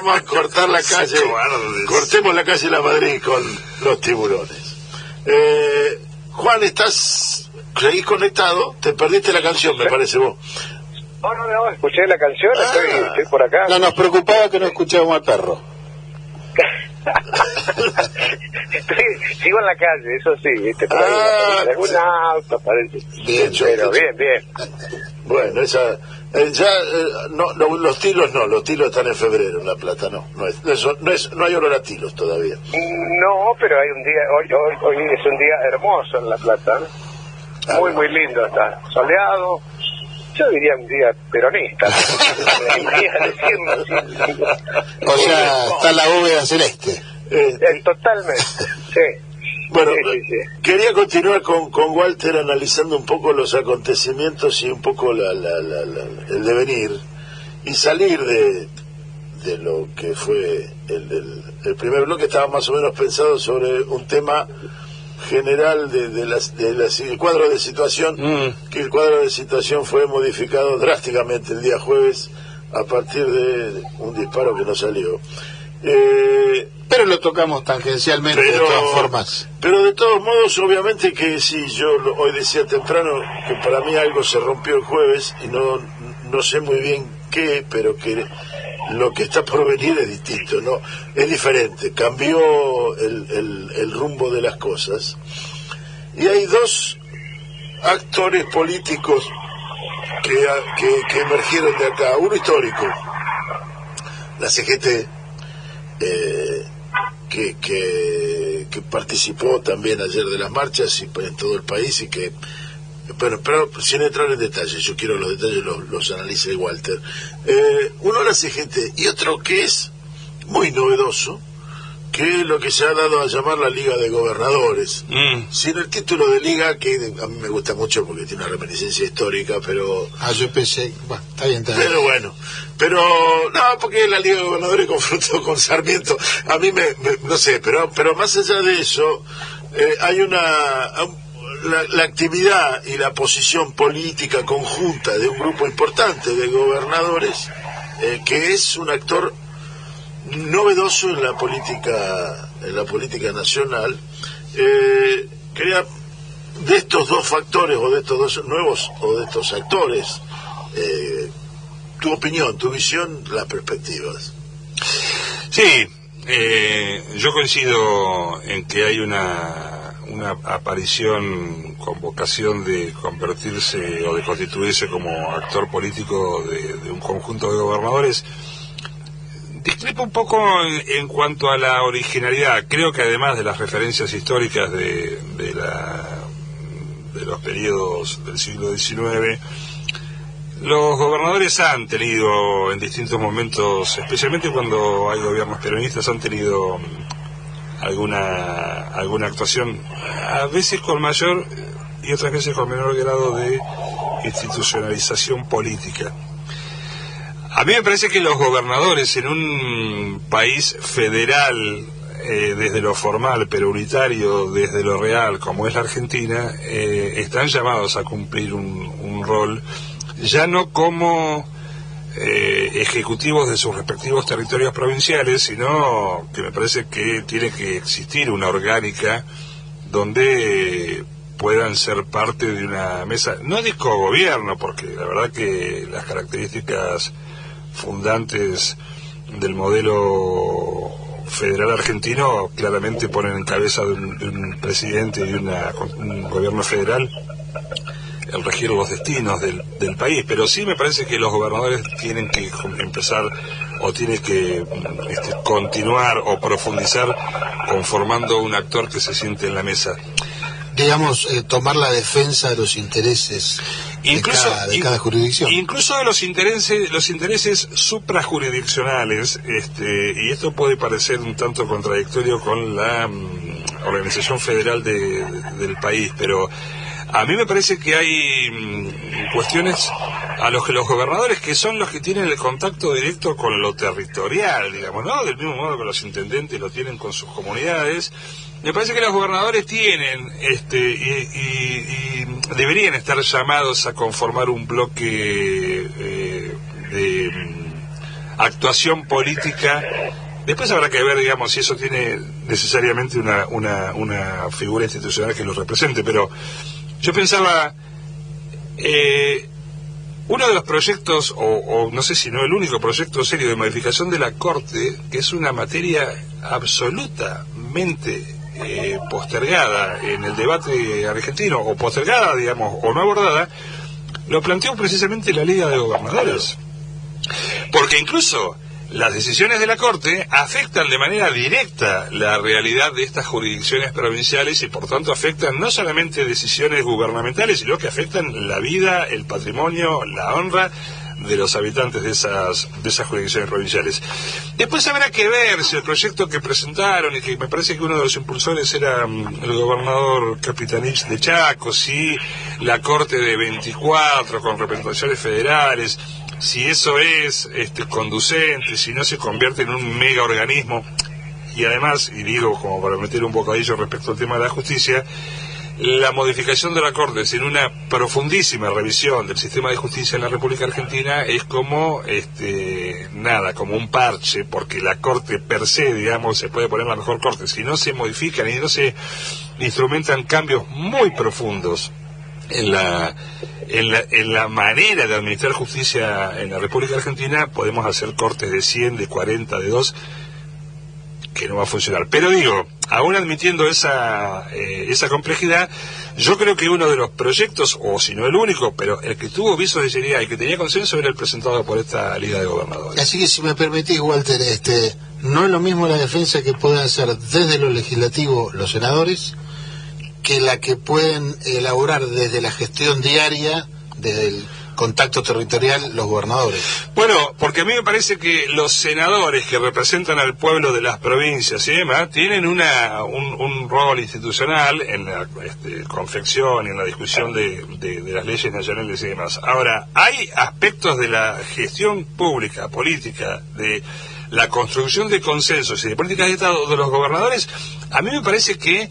vamos a cortar la calle, Cobardes. cortemos la calle La Madrid con los tiburones. Eh, Juan, ¿estás, seguís conectado? Te perdiste la canción, me parece vos. No, no, no, escuché la canción, estoy, Ah. estoy por acá. No, nos preocupaba que no escuchábamos al perro. Estoy, sigo en la calle, eso sí, ¿viste? Por Ah, algún auto parece. Bien, pero bien, bien. Bueno, esa, eh, ya, eh, no, no, los tilos no, los tilos están en febrero en La Plata, no, no, es, no, es, no hay olor a tilos todavía. No, pero hay un día, hoy, hoy, hoy es un día hermoso en La Plata. Ah, Muy, muy lindo está. Soleado. Yo diría un día peronista. O sea, está la bóveda celeste. Eh, Totalmente, sí. Bueno, Sí, sí, sí. quería continuar con, con Walter analizando un poco los acontecimientos y un poco la, la- la- la- el devenir y salir de, de lo que fue el, el- el primer bloque. Estaba más o menos pensado sobre un tema general de, de las- de las- el cuadro de situación, Mm. que el cuadro de situación fue modificado drásticamente el día jueves a partir de un disparo que no salió. Eh, Pero lo tocamos tangencialmente de todas formas. pero de todos modos, obviamente que sí, yo lo- hoy decía temprano que para mí algo se rompió el jueves y no, no sé muy bien pero que lo que está por venir es distinto, ¿no? Es diferente, cambió el, rumbo de las cosas. Y hay dos actores políticos que, que, que emergieron de acá, uno histórico, la CGT, eh, que, que, que participó también ayer de las marchas y en todo el país y que bueno, pero sin entrar en detalles, yo quiero los detalles los, los analice Walter. Eh, uno la CGT y otro que es muy novedoso, que es lo que se ha dado a llamar la Liga de Gobernadores. Mm. Sin el título de liga, que a mí me gusta mucho porque tiene una reminiscencia histórica, pero Ah, yo pensé, bueno, está bien, está bien. pero bueno, pero no, porque la Liga de Gobernadores confrontó con Sarmiento. A mí me, me- no sé, pero pero más allá de eso, eh, hay una la, la actividad y la posición política conjunta de un grupo importante de gobernadores eh, que es un actor novedoso en la política en la política nacional. Eh, quería de estos dos factores o de estos dos nuevos o de estos actores eh, tu opinión, tu visión, las perspectivas. Sí, eh, yo coincido en que hay una, una aparición con vocación de convertirse o de constituirse como actor político de, un conjunto de gobernadores. Discrepo un poco en, cuanto a la originalidad. Creo que además de las referencias históricas de, de, la, de los periodos del siglo XIX, los gobernadores han tenido en distintos momentos, especialmente cuando hay gobiernos peronistas, han tenido alguna alguna actuación, a veces con mayor y otras veces con menor grado de institucionalización política. A mí me parece que los gobernadores en un país federal, eh, desde lo formal, pero unitario desde lo real, como es la Argentina, eh, están llamados a cumplir un, un rol, ya no como eh, ejecutivos de sus respectivos territorios provinciales, sino que me parece que tiene que existir una orgánica donde puedan ser parte de una mesa, no de cogobierno, porque la verdad que las características fundantes del modelo federal argentino claramente ponen en cabeza de un, de un presidente y una- un gobierno federal el regir los destinos del, del país, pero sí me parece que los gobernadores tienen que empezar o tienen que este, continuar o profundizar conformando un actor que se siente en la mesa. Digamos, eh, tomar la defensa de los intereses Incluso, de, cada, de in- cada jurisdicción. Incluso de los intereses, los intereses suprajurisdiccionales, este, y esto puede parecer un tanto contradictorio con la mm, organización federal de- del país, pero a mí me parece que hay mm, cuestiones a los que los gobernadores, que son los que tienen el contacto directo con lo territorial, digamos, ¿no? Del mismo modo que los intendentes lo tienen con sus comunidades, me parece que los gobernadores tienen, este, y, y- y deberían estar llamados a conformar un bloque eh, de mm, actuación política. Después habrá que ver, digamos, si eso tiene necesariamente una, una, una figura institucional que lo represente, pero yo pensaba, eh, uno de los proyectos, o, o no sé si no el único proyecto serio de modificación de la Corte, que es una materia absolutamente eh, postergada en el debate argentino, o postergada, digamos, o no abordada, lo planteó precisamente la Liga de Gobernadores. Porque incluso las decisiones de la Corte afectan de manera directa la realidad de estas jurisdicciones provinciales y por tanto afectan no solamente decisiones gubernamentales, sino que afectan la vida, el patrimonio, la honra de los habitantes de esas, de esas jurisdicciones provinciales. Después habrá que ver si el proyecto que presentaron, y que me parece que uno de los impulsores era mm, el gobernador Capitanich de Chaco, si la Corte de 24 con representaciones federales, si eso es este, conducente, si no se convierte en un mega organismo, y además, y digo como para meter un bocadillo respecto al tema de la justicia, la modificación de la Corte sin una profundísima revisión del sistema de justicia en la República Argentina es como, este, nada, como un parche, porque la Corte per se, digamos, se puede poner la mejor Corte. Si no se modifican y no se instrumentan cambios muy profundos en la, en la, en la manera de administrar justicia en la República Argentina, podemos hacer cortes de 100, de 40, de 2, que no va a funcionar. Pero digo, aún admitiendo esa, eh, esa complejidad, yo creo que uno de los proyectos, o si no el único, pero el que tuvo visos de seriedad y que tenía consenso era el presentado por esta Liga de Gobernadores. Así que si me permitís, Walter, este, no es lo mismo la defensa que pueden hacer desde lo legislativo los senadores que la que pueden elaborar desde la gestión diaria, desde el contacto territorial, los gobernadores. Bueno, porque a mí me parece que los senadores que representan al pueblo de las provincias y demás tienen una, un, rol institucional en la este, confección y en la discusión de, de- de las leyes nacionales y demás. Ahora, hay aspectos de la gestión pública, política, de la construcción de consensos y de políticas de Estado de los gobernadores, a mí me parece que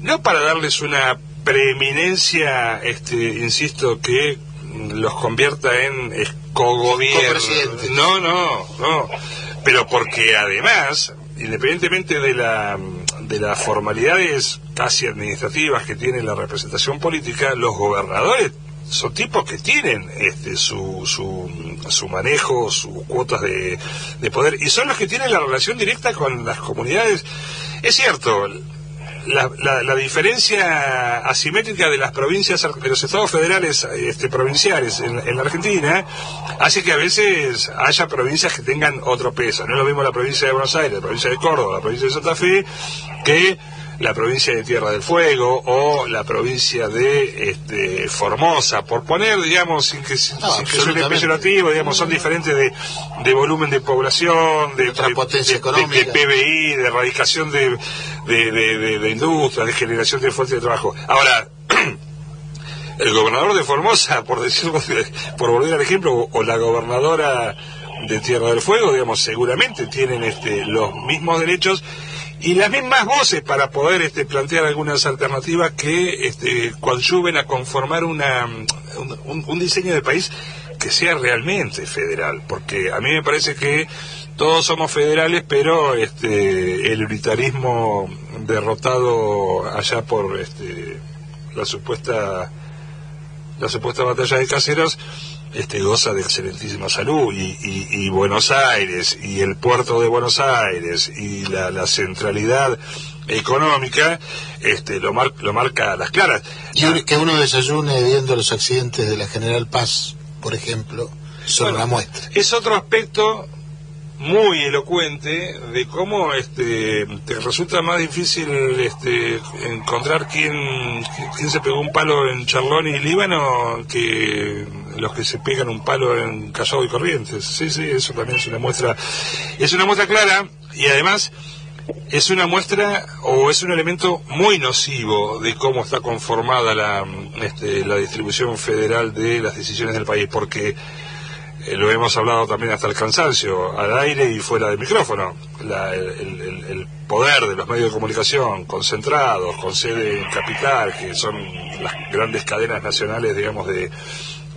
no para darles una preeminencia, este, insisto, que los convierta en es- cogobierno. Copresidentes. No, no, no. Pero porque además, independientemente de la de las formalidades casi administrativas que tiene la representación política, los gobernadores son tipos que tienen este su, su, su manejo, sus cuotas de, de poder, y son los que tienen la relación directa con las comunidades. Es cierto, la, la- la diferencia asimétrica de las provincias, de los estados federales este, provinciales en, en la Argentina, hace que a veces haya provincias que tengan otro peso. No es lo mismo la provincia de Buenos Aires, la provincia de Córdoba, la provincia de Santa Fe, que la provincia de Tierra del Fuego o la provincia de este, Formosa, por poner, digamos, sin que, sin No, que suene peyorativo, digamos, son diferentes de, de volumen de población, de, de- potencia de- económica. de PBI, de erradicación de, de, de, de- de industria, de generación de fuentes de trabajo. Ahora, el gobernador de Formosa, por decirlo, por volver al ejemplo, o, o la gobernadora de Tierra del Fuego, digamos, seguramente tienen este, los mismos derechos y las mismas voces para poder este, plantear algunas alternativas que este, coadyuven a conformar una, un, diseño de país que sea realmente federal, porque a mí me parece que todos somos federales, pero este, el unitarismo derrotado allá por este, la supuesta la supuesta batalla de caseros este goza de excelentísima salud y, y- y Buenos Aires y el puerto de Buenos Aires y la, la centralidad económica este lo, mar- lo marca a las claras Y que uno desayune viendo los accidentes de la General Paz, por ejemplo, son Bueno, una muestra. Es otro aspecto muy elocuente de cómo este te resulta más difícil este encontrar quién, quién se pegó un palo en Charlón y Líbano que los que se pegan un palo en Callao y Corrientes. Sí, sí, eso también es una muestra es una muestra clara y además es una muestra o es un elemento muy nocivo de cómo está conformada la, este, la distribución federal de las decisiones del país, porque eh, lo hemos hablado también hasta el cansancio, al aire y fuera del micrófono. La- el, el- el poder de los medios de comunicación concentrados, con sede en capital, que son las grandes cadenas nacionales, digamos, de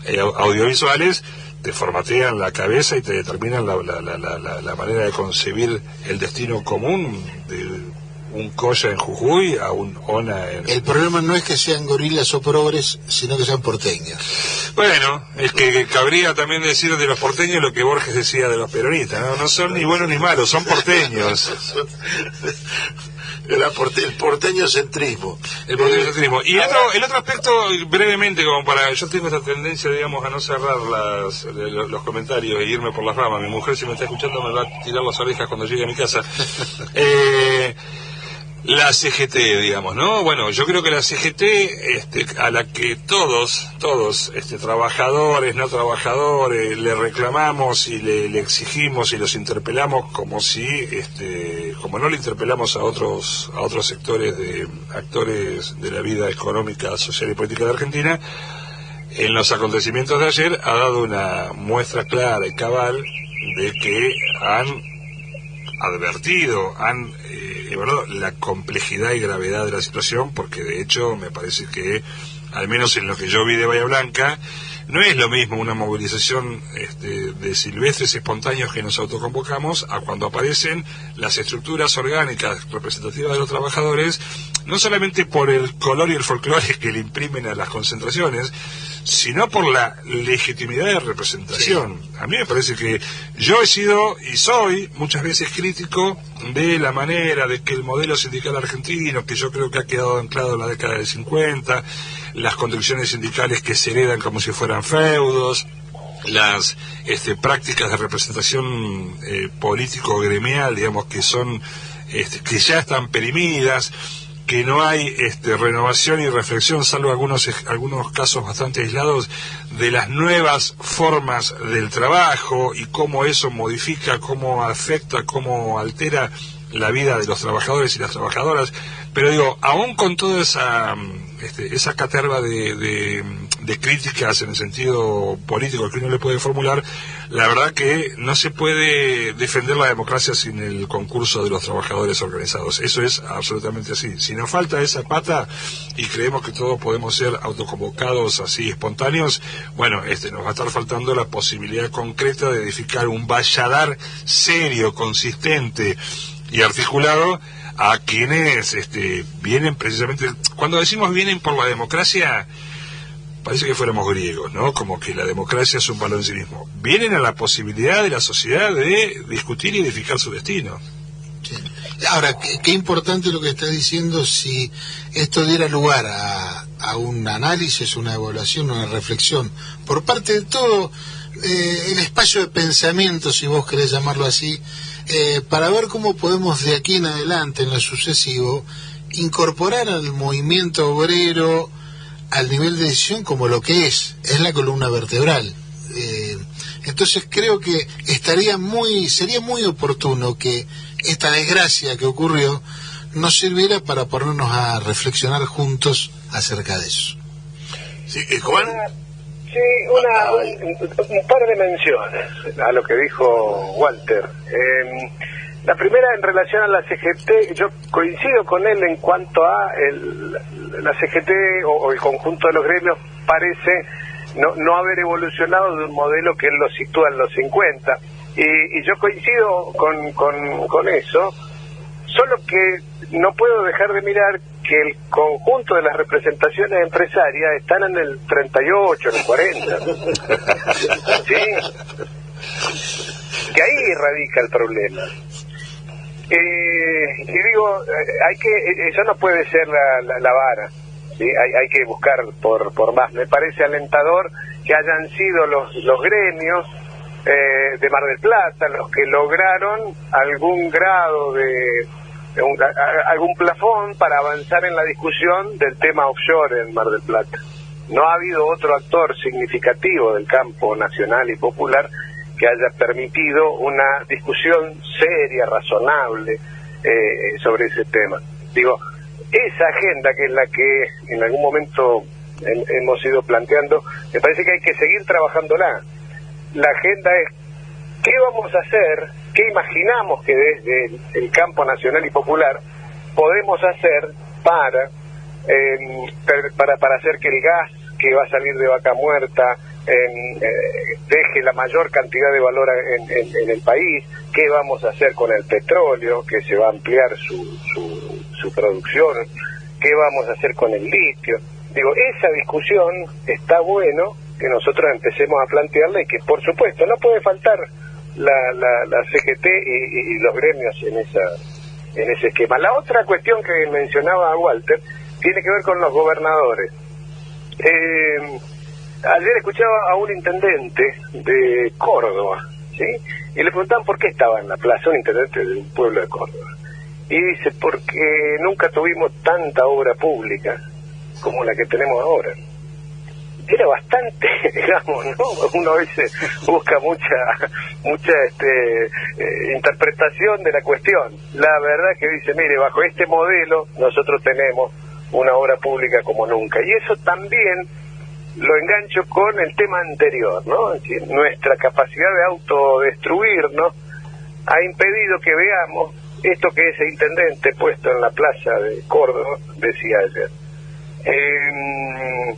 eh, au- audiovisuales, te formatean la cabeza y te determinan la, la- la- la- la- la manera de concebir el destino común de un Coya en Jujuy a un ONA en... El problema no es que sean gorilas o progres, sino que sean porteños. Bueno, es que cabría también decir de los porteños lo que Borges decía de los peronistas, ¿no? No son ni buenos ni malos, son porteños. El, aporte- el porteño centrismo. El porteño centrismo. Y el otro, el otro aspecto, brevemente, como para... Yo tengo esta tendencia, digamos, a no cerrar las, los, los comentarios e irme por las ramas. Mi mujer, si me está escuchando, me va a tirar las orejas cuando llegue a mi casa. Eh, la CGT, digamos, ¿no? Bueno, yo creo que la CGT, este, a la que todos, todos, este, trabajadores, no trabajadores, le reclamamos y le, exigimos y los interpelamos como si, este, como no le interpelamos a otros, a otros sectores de actores de la vida económica, social y política de Argentina, en los acontecimientos de ayer ha dado una muestra clara y cabal de que han advertido, han eh, evaluado la complejidad y gravedad de la situación, porque de hecho me parece que, al menos en lo que yo vi de Bahía Blanca, no es lo mismo una movilización este, de silvestres espontáneos que nos autoconvocamos a cuando aparecen las estructuras orgánicas representativas de los trabajadores, no solamente por el color y el folclore que le imprimen a las concentraciones, sino por la legitimidad de representación. A mí me parece que yo he sido y soy muchas veces crítico de la manera de que el modelo sindical argentino, que yo creo que ha quedado anclado en la década del 50, las conducciones sindicales que se heredan como si fueran feudos, las este, prácticas de representación eh, político-gremial, digamos, que son, este, que ya están perimidas, que no hay este, renovación y reflexión, salvo algunos, algunos casos bastante aislados, de las nuevas formas del trabajo y cómo eso modifica, cómo afecta, cómo altera la vida de los trabajadores y las trabajadoras. Pero digo, aún con toda esa, este, esa caterva de, de, de críticas en el sentido político que uno le puede formular, la verdad que no se puede defender la democracia sin el concurso de los trabajadores organizados. Eso es absolutamente así. Si nos falta esa pata y creemos que todos podemos ser autoconvocados así espontáneos, bueno, este, nos va a estar faltando la posibilidad concreta de edificar un valladar serio, consistente y articulado a quienes este, vienen precisamente, cuando decimos vienen por la democracia, parece que fuéramos griegos, ¿no? Como que la democracia es un valor en sí mismo. Vienen a la posibilidad de la sociedad de discutir y edificar su destino. Ahora, qué, importante lo que estás diciendo si esto diera lugar a, a un análisis, una evaluación, una reflexión por parte de todo eh, el espacio de pensamiento, si vos querés llamarlo así, eh, para ver cómo podemos de aquí en adelante, en lo sucesivo, incorporar al movimiento obrero al nivel de decisión como lo que es, es la columna vertebral. Eh, entonces creo que estaría muy, sería muy oportuno que esta desgracia que ocurrió nos sirviera para ponernos a reflexionar juntos acerca de eso. Sí, eh, Juan, Sí, una, un, un par de menciones a lo que dijo Walter. Eh, la primera en relación a la CGT, yo coincido con él en cuanto a el, la CGT o, o el conjunto de los gremios parece no, no haber evolucionado de un modelo que él lo sitúa en los 50. Y, y yo coincido con, con, con eso, solo que no puedo dejar de mirar que el conjunto de las representaciones empresarias están en el 38, en el 40. ¿Sí? Que ahí radica el problema. Eh, y digo, eh, hay que, eh, eso no puede ser la, la, la vara. ¿sí? Hay, hay que buscar por, por más. Me parece alentador que hayan sido los, los gremios eh, de Mar del Plata los que lograron algún grado de un- algún plafón para avanzar en la discusión del tema offshore en Mar del Plata. No ha habido otro actor significativo del campo nacional y popular que haya permitido una discusión seria, razonable eh, sobre ese tema. Digo, esa agenda que es la que en algún momento hem- hemos ido planteando, me parece que hay que seguir trabajándola. La agenda es qué vamos a hacer, qué imaginamos que desde el, campo nacional y popular podemos hacer para, per- para, para hacer que el gas que va a salir de vaca muerta en, eh, deje la mayor cantidad de valor en el país, qué vamos a hacer con el petróleo, que se va a ampliar su, su, su producción, qué vamos a hacer con el litio. Digo, esa discusión está bueno que nosotros empecemos a plantearla y que, por supuesto, no puede faltar la, la, la CGT y, los gremios en esa en ese esquema. La otra cuestión que mencionaba Walter tiene que ver con los gobernadores. Eh, ayer escuchaba a un intendente de Córdoba, ¿sí? Y le preguntaban por qué estaba en la plaza, un intendente del pueblo de Córdoba. Y dice, porque nunca tuvimos tanta obra pública como la que tenemos ahora. Era bastante, digamos, ¿no? Uno a veces busca mucha mucha este, eh, interpretación de la cuestión. La verdad que dice, mire, bajo este modelo nosotros tenemos una obra pública como nunca. Y eso también lo engancho con el tema anterior, ¿no? Nuestra capacidad de autodestruirnos ha impedido que veamos esto que ese intendente puesto en la plaza de Córdoba decía ayer. Eh,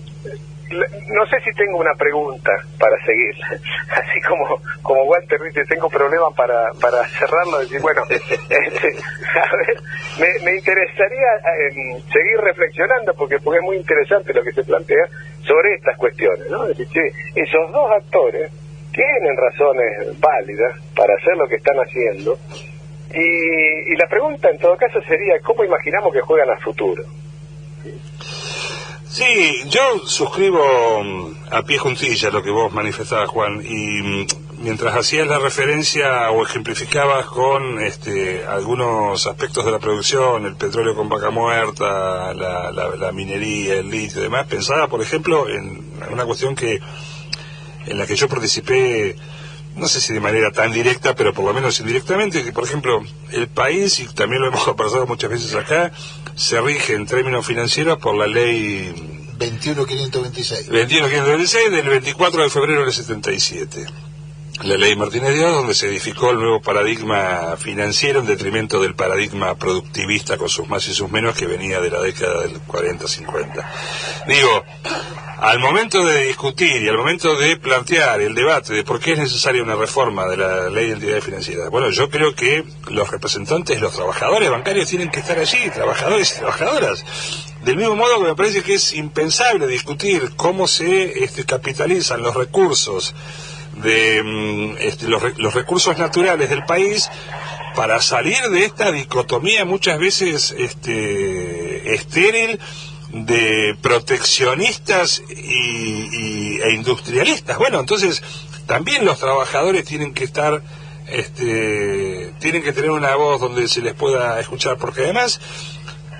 no sé si tengo una pregunta para seguir, así como como Walter dice, tengo problemas para, para cerrarlo, decir, bueno, este, a ver, me, me interesaría eh, seguir reflexionando, porque, porque es muy interesante lo que se plantea sobre estas cuestiones, ¿no? Es decir, che, esos dos actores tienen razones válidas para hacer lo que están haciendo, y, y la pregunta en todo caso sería, ¿cómo imaginamos que juegan al futuro? Sí, yo suscribo mm, a pie juntilla lo que vos manifestabas, Juan, y mm, mientras hacías la referencia o ejemplificabas con este, algunos aspectos de la producción, el petróleo con vaca muerta, la, la- la minería, el litio y demás, pensaba, por ejemplo, en una cuestión que en la que yo participé, no sé si de manera tan directa, pero por lo menos indirectamente, que por ejemplo el país, y también lo hemos conversado muchas veces acá, se rige en términos financieros por la ley 21526. 21.526 del 24 de febrero del 77. La ley Martínez Dios, donde se edificó el nuevo paradigma financiero en detrimento del paradigma productivista con sus más y sus menos que venía de la década del 40-50. Digo, al momento de discutir y al momento de plantear el debate de por qué es necesaria una reforma de la ley de entidades financieras, bueno, yo creo que los representantes, los trabajadores bancarios tienen que estar allí, trabajadores y trabajadoras. Del mismo modo que me parece que es impensable discutir cómo se este, capitalizan los recursos de mm, este, los, los recursos naturales del país para salir de esta dicotomía muchas veces este, estéril de proteccionistas y, y- e industrialistas. Bueno, entonces también los trabajadores tienen que estar, este, tienen que tener una voz donde se les pueda escuchar, porque además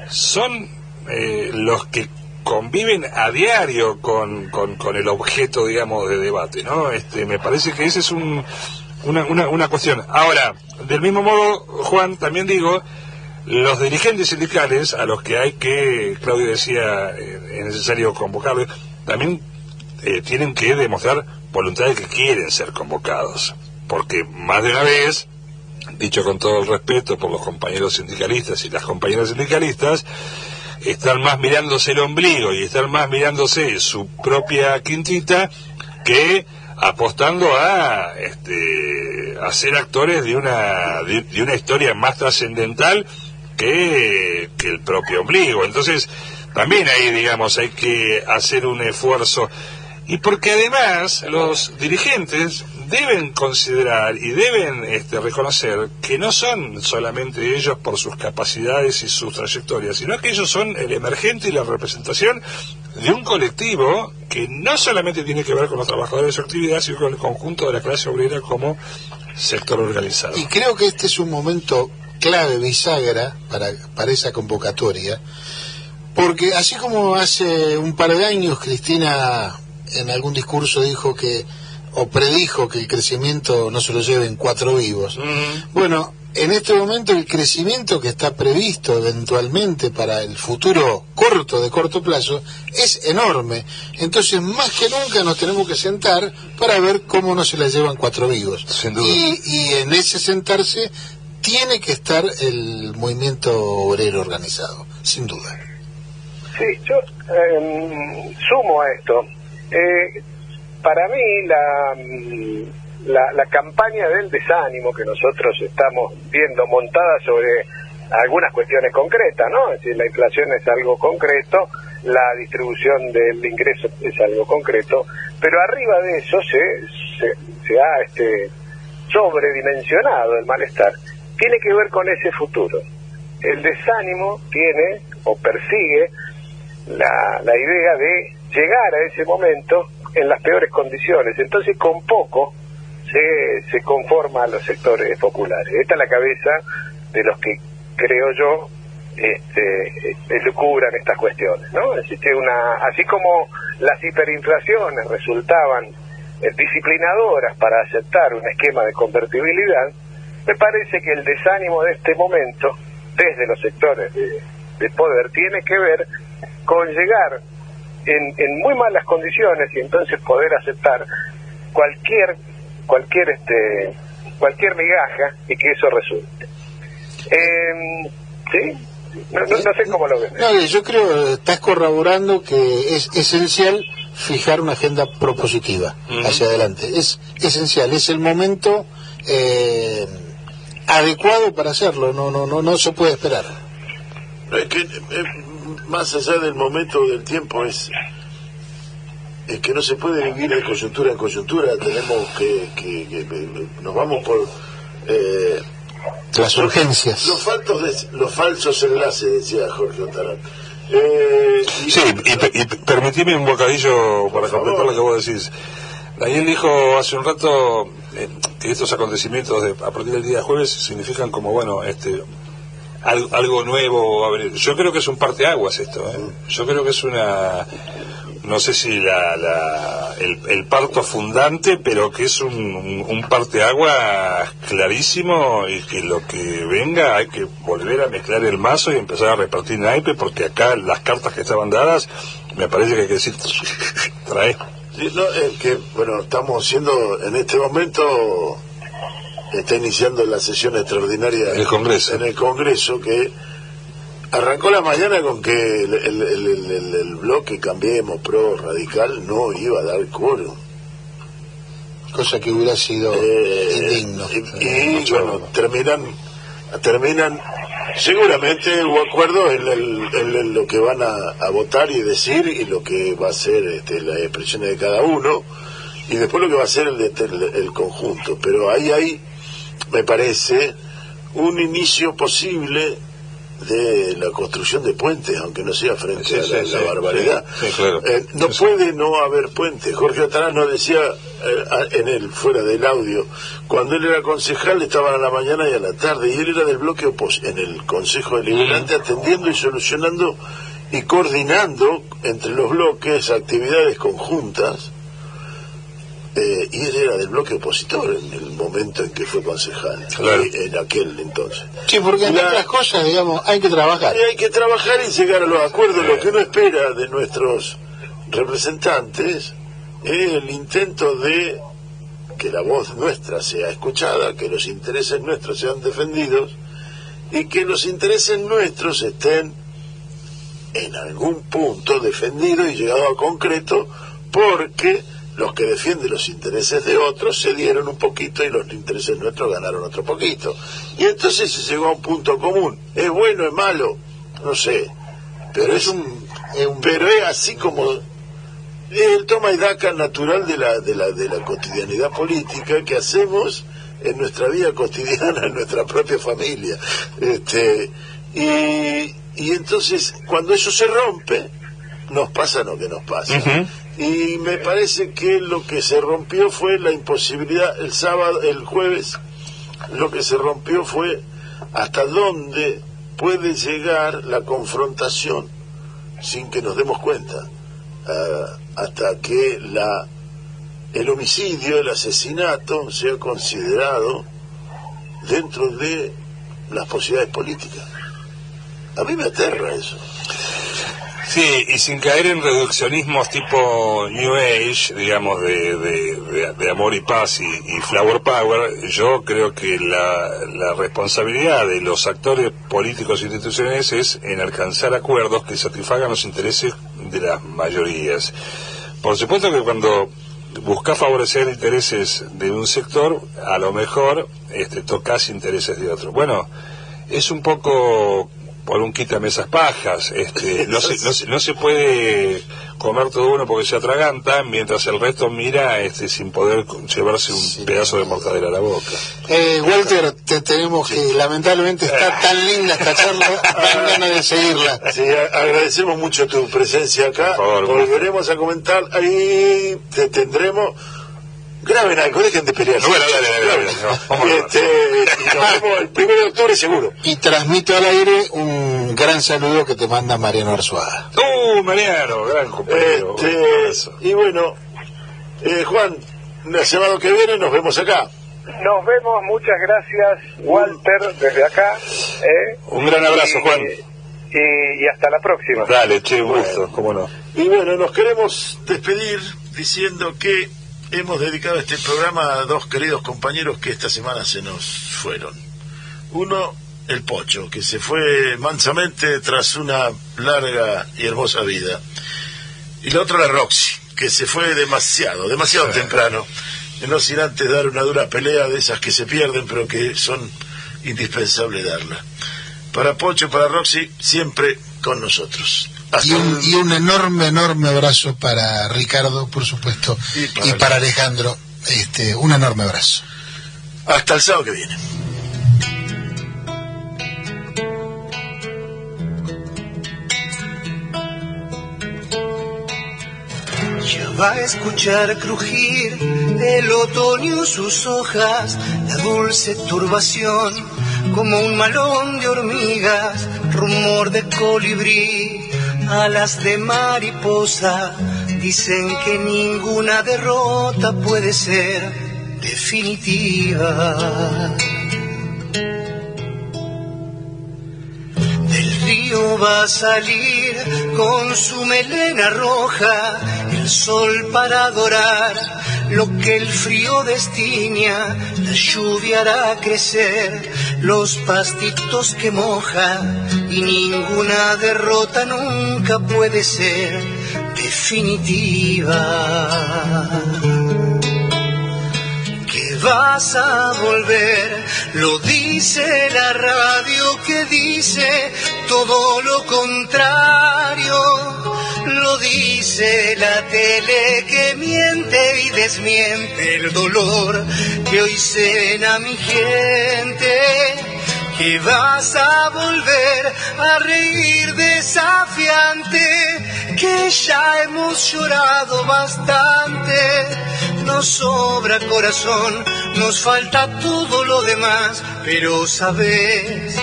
son eh, los que conviven a diario con, con, el objeto, digamos, de debate, ¿no? Este, me parece que esa es un, una, una, una cuestión. Ahora, del mismo modo, Juan, también digo, los dirigentes sindicales, a los que hay que, Claudio decía, eh, es necesario convocarlos, también eh, tienen que demostrar voluntad de que quieren ser convocados. Porque más de una vez, dicho con todo el respeto por los compañeros sindicalistas y las compañeras sindicalistas, están más mirándose el ombligo y están más mirándose su propia quintita que apostando a este a ser actores de una de, de una historia más trascendental que, que el propio ombligo. Entonces también ahí digamos hay que hacer un esfuerzo. Y porque además los dirigentes deben considerar y deben este, reconocer que no son solamente ellos por sus capacidades y sus trayectorias, sino que ellos son el emergente y la representación de un colectivo que no solamente tiene que ver con los trabajadores de su actividad, sino con el conjunto de la clase obrera como sector organizado. Y creo que este es un momento clave, bisagra, para, para esa convocatoria, porque así como hace un par de años Cristina en algún discurso dijo que, o predijo que el crecimiento no se lo lleven cuatro vivos. Bueno, en este momento el crecimiento que está previsto eventualmente para el futuro corto, de corto plazo, es enorme. Entonces, más que nunca nos tenemos que sentar para ver cómo no se la llevan cuatro vivos. Sin duda. Y, y en ese sentarse tiene que estar el movimiento obrero organizado, sin duda. Sí, yo eh, sumo a esto. Eh, para mí la, mm, la, la campaña del desánimo que nosotros estamos viendo montada sobre algunas cuestiones concretas, ¿no? Es decir, la inflación es algo concreto, la distribución del ingreso es algo concreto, pero arriba de eso se, se, se ha este, sobredimensionado el malestar. Tiene que ver con ese futuro. El desánimo tiene o persigue la, la idea de llegar a ese momento en las peores condiciones. Entonces, con poco se, se conforma a los sectores populares. Esta es la cabeza de los que, creo yo, este, elucubran estas cuestiones. ¿no? Que una, así como las hiperinflaciones resultaban eh, disciplinadoras para aceptar un esquema de convertibilidad, me parece que el desánimo de este momento, desde los sectores de poder, tiene que ver con llegar en, en muy malas condiciones y entonces poder aceptar cualquier cualquier este cualquier migaja y que eso resulte. Eh, sí no, no, no sé cómo lo ven. No, yo creo, estás corroborando que es esencial fijar una agenda propositiva hacia adelante. Es esencial, es el momento eh, adecuado para hacerlo, no, no, no, no se puede esperar. Es que eh, más allá del momento del tiempo es es que no se puede vivir de coyuntura en coyuntura tenemos que, que- que- nos vamos por eh, Las urgencias. los falsos des- los falsos enlaces decía Jorge Otarán eh, y- Sí, y, y pe- permitime un bocadillo para completar lo que vos decís. Daniel dijo hace un rato eh, que estos acontecimientos de, a partir del día jueves significan como, bueno, este al- algo nuevo. Yo creo que es un parteaguas esto. ¿eh? Yo creo que es una, no sé si la, la- el, el parto fundante, pero que es un, un, un parteaguas clarísimo y que lo que venga hay que volver a mezclar el mazo y empezar a repartir naipes porque acá las cartas que estaban dadas me parece que hay que decir trae. Sí, no, es que, bueno, estamos siendo, en este momento, está iniciando la sesión extraordinaria El Congreso. en el Congreso, que arrancó la mañana con que el, el- el- el- bloque Cambiemos Pro Radical no iba a dar quórum. Cosa que hubiera sido Eh, indigno. Y, y, bueno, terminan, terminan, seguramente hubo acuerdo en, el- en el- lo que van a, a votar y decir y lo que va a ser este, las expresiones de cada uno y después lo que va a ser el, el conjunto. Pero ahí hay, me parece, un inicio posible de la construcción de puentes, aunque no sea frente Sí, a la, sí, la sí, barbaridad. sí, sí, claro. Eh, no puede no haber puentes. Jorge Atarán nos decía eh, en el fuera del audio, cuando él era concejal estaban a la mañana y a la tarde, y él era del bloque opos en el Consejo Deliberante atendiendo y solucionando y coordinando entre los bloques actividades conjuntas. Eh, y él era del bloque opositor en el momento en que fue concejal, Claro. eh, en aquel entonces. Sí, porque en La- otras cosas, digamos, hay que trabajar. y hay que trabajar y llegar a los acuerdos. Lo que uno espera de nuestros representantes es el intento de que la voz nuestra sea escuchada, que los intereses nuestros sean defendidos y que los intereses nuestros estén en algún punto defendido y llegado a concreto porque los que defienden los intereses de otros se dieron un poquito y los intereses nuestros ganaron otro poquito. Y entonces se llegó a un punto común. ¿Es bueno, es malo? No sé. Pero es un, es un- pero es así como es el toma y daca natural de la, de la, de la cotidianidad política que hacemos en nuestra vida cotidiana, en nuestra propia familia. Este, y, y entonces, cuando eso se rompe, nos pasa lo que nos pasa. Y me parece que lo que se rompió fue la imposibilidad, el sábado, el jueves, lo que se rompió fue hasta dónde puede llegar la confrontación sin que nos demos cuenta, ah, hasta que la el homicidio, el asesinato sea considerado dentro de las posibilidades políticas. A mí me aterra eso. Sí, y sin caer en reduccionismos tipo New Age, digamos, de, de- amor y paz y, y flower power, yo creo que la, la responsabilidad de los actores políticos e institucionales es en alcanzar acuerdos que satisfagan los intereses de las mayorías. Por supuesto que cuando buscas favorecer intereses de un sector, a lo mejor este, tocas intereses de otro. Bueno, es un poco por un quítame esas pajas. Este, no, se, no, se, no se puede comer todo uno porque se atraganta, mientras el resto mira este, sin poder llevarse un pedazo de mortadela a la boca. Eh, Walter, te tenemos que, lamentablemente está tan linda esta charla, dan ganas de seguirla. Sí, agradecemos mucho tu presencia acá. Volveremos a comentar. Ahí te tendremos. Graben algo, dejen de pelear. Bueno, dale, dale, dale, vamos a Este, y nos vemos el primero de octubre seguro. Y transmito al aire un gran saludo que te manda Mariano Arzuaga. ¡Uh, Mariano! Gran compañero. Este, y bueno, eh, Juan, la semana que viene nos vemos acá. Nos vemos, muchas gracias, Walter, desde acá. ¿eh? Un gran abrazo, Y- Juan. Y, y hasta la próxima. Dale, che, un gusto, cómo no. Y bueno, nos queremos despedir diciendo que hemos dedicado este programa a dos queridos compañeros que esta semana se nos fueron. Uno, el Pocho, que se fue mansamente tras una larga y hermosa vida. Y la otra, la Roxy, que se fue demasiado, demasiado temprano. No sin antes dar una dura pelea de esas que se pierden, pero que son indispensables darla. Para Pocho, para Roxy, siempre con nosotros. Y un, y un enorme, enorme abrazo para Ricardo, por supuesto, Y para y para Alejandro. Este, un enorme abrazo. Hasta el sábado que viene. Ya va a escuchar crujir el otoño en sus hojas, la dulce turbación, como un malón de hormigas, rumor de colibrí, alas de mariposa, dicen que ninguna derrota puede ser definitiva. Va a salir con su melena roja el sol para adorar lo que el frío destiña, la lluvia hará crecer los pastitos que moja y ninguna derrota nunca puede ser definitiva vas a volver, lo dice la radio que dice todo lo contrario, lo dice la tele que miente y desmiente el dolor que hoy cena mi gente. Que vas a volver a reír desafiante, que ya hemos llorado bastante, nos sobra corazón, nos falta todo lo demás, pero sabes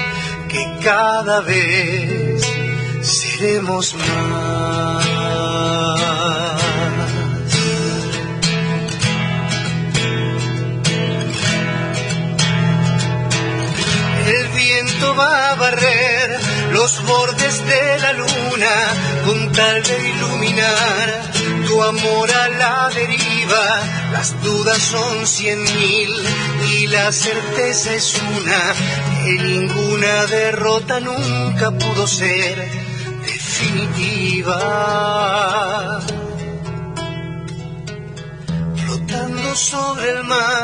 que cada vez seremos más. Va a barrer los bordes de la luna con tal de iluminar tu amor a la deriva. Las dudas son cien mil y la certeza es una que ninguna derrota nunca pudo ser definitiva, flotando sobre el mar.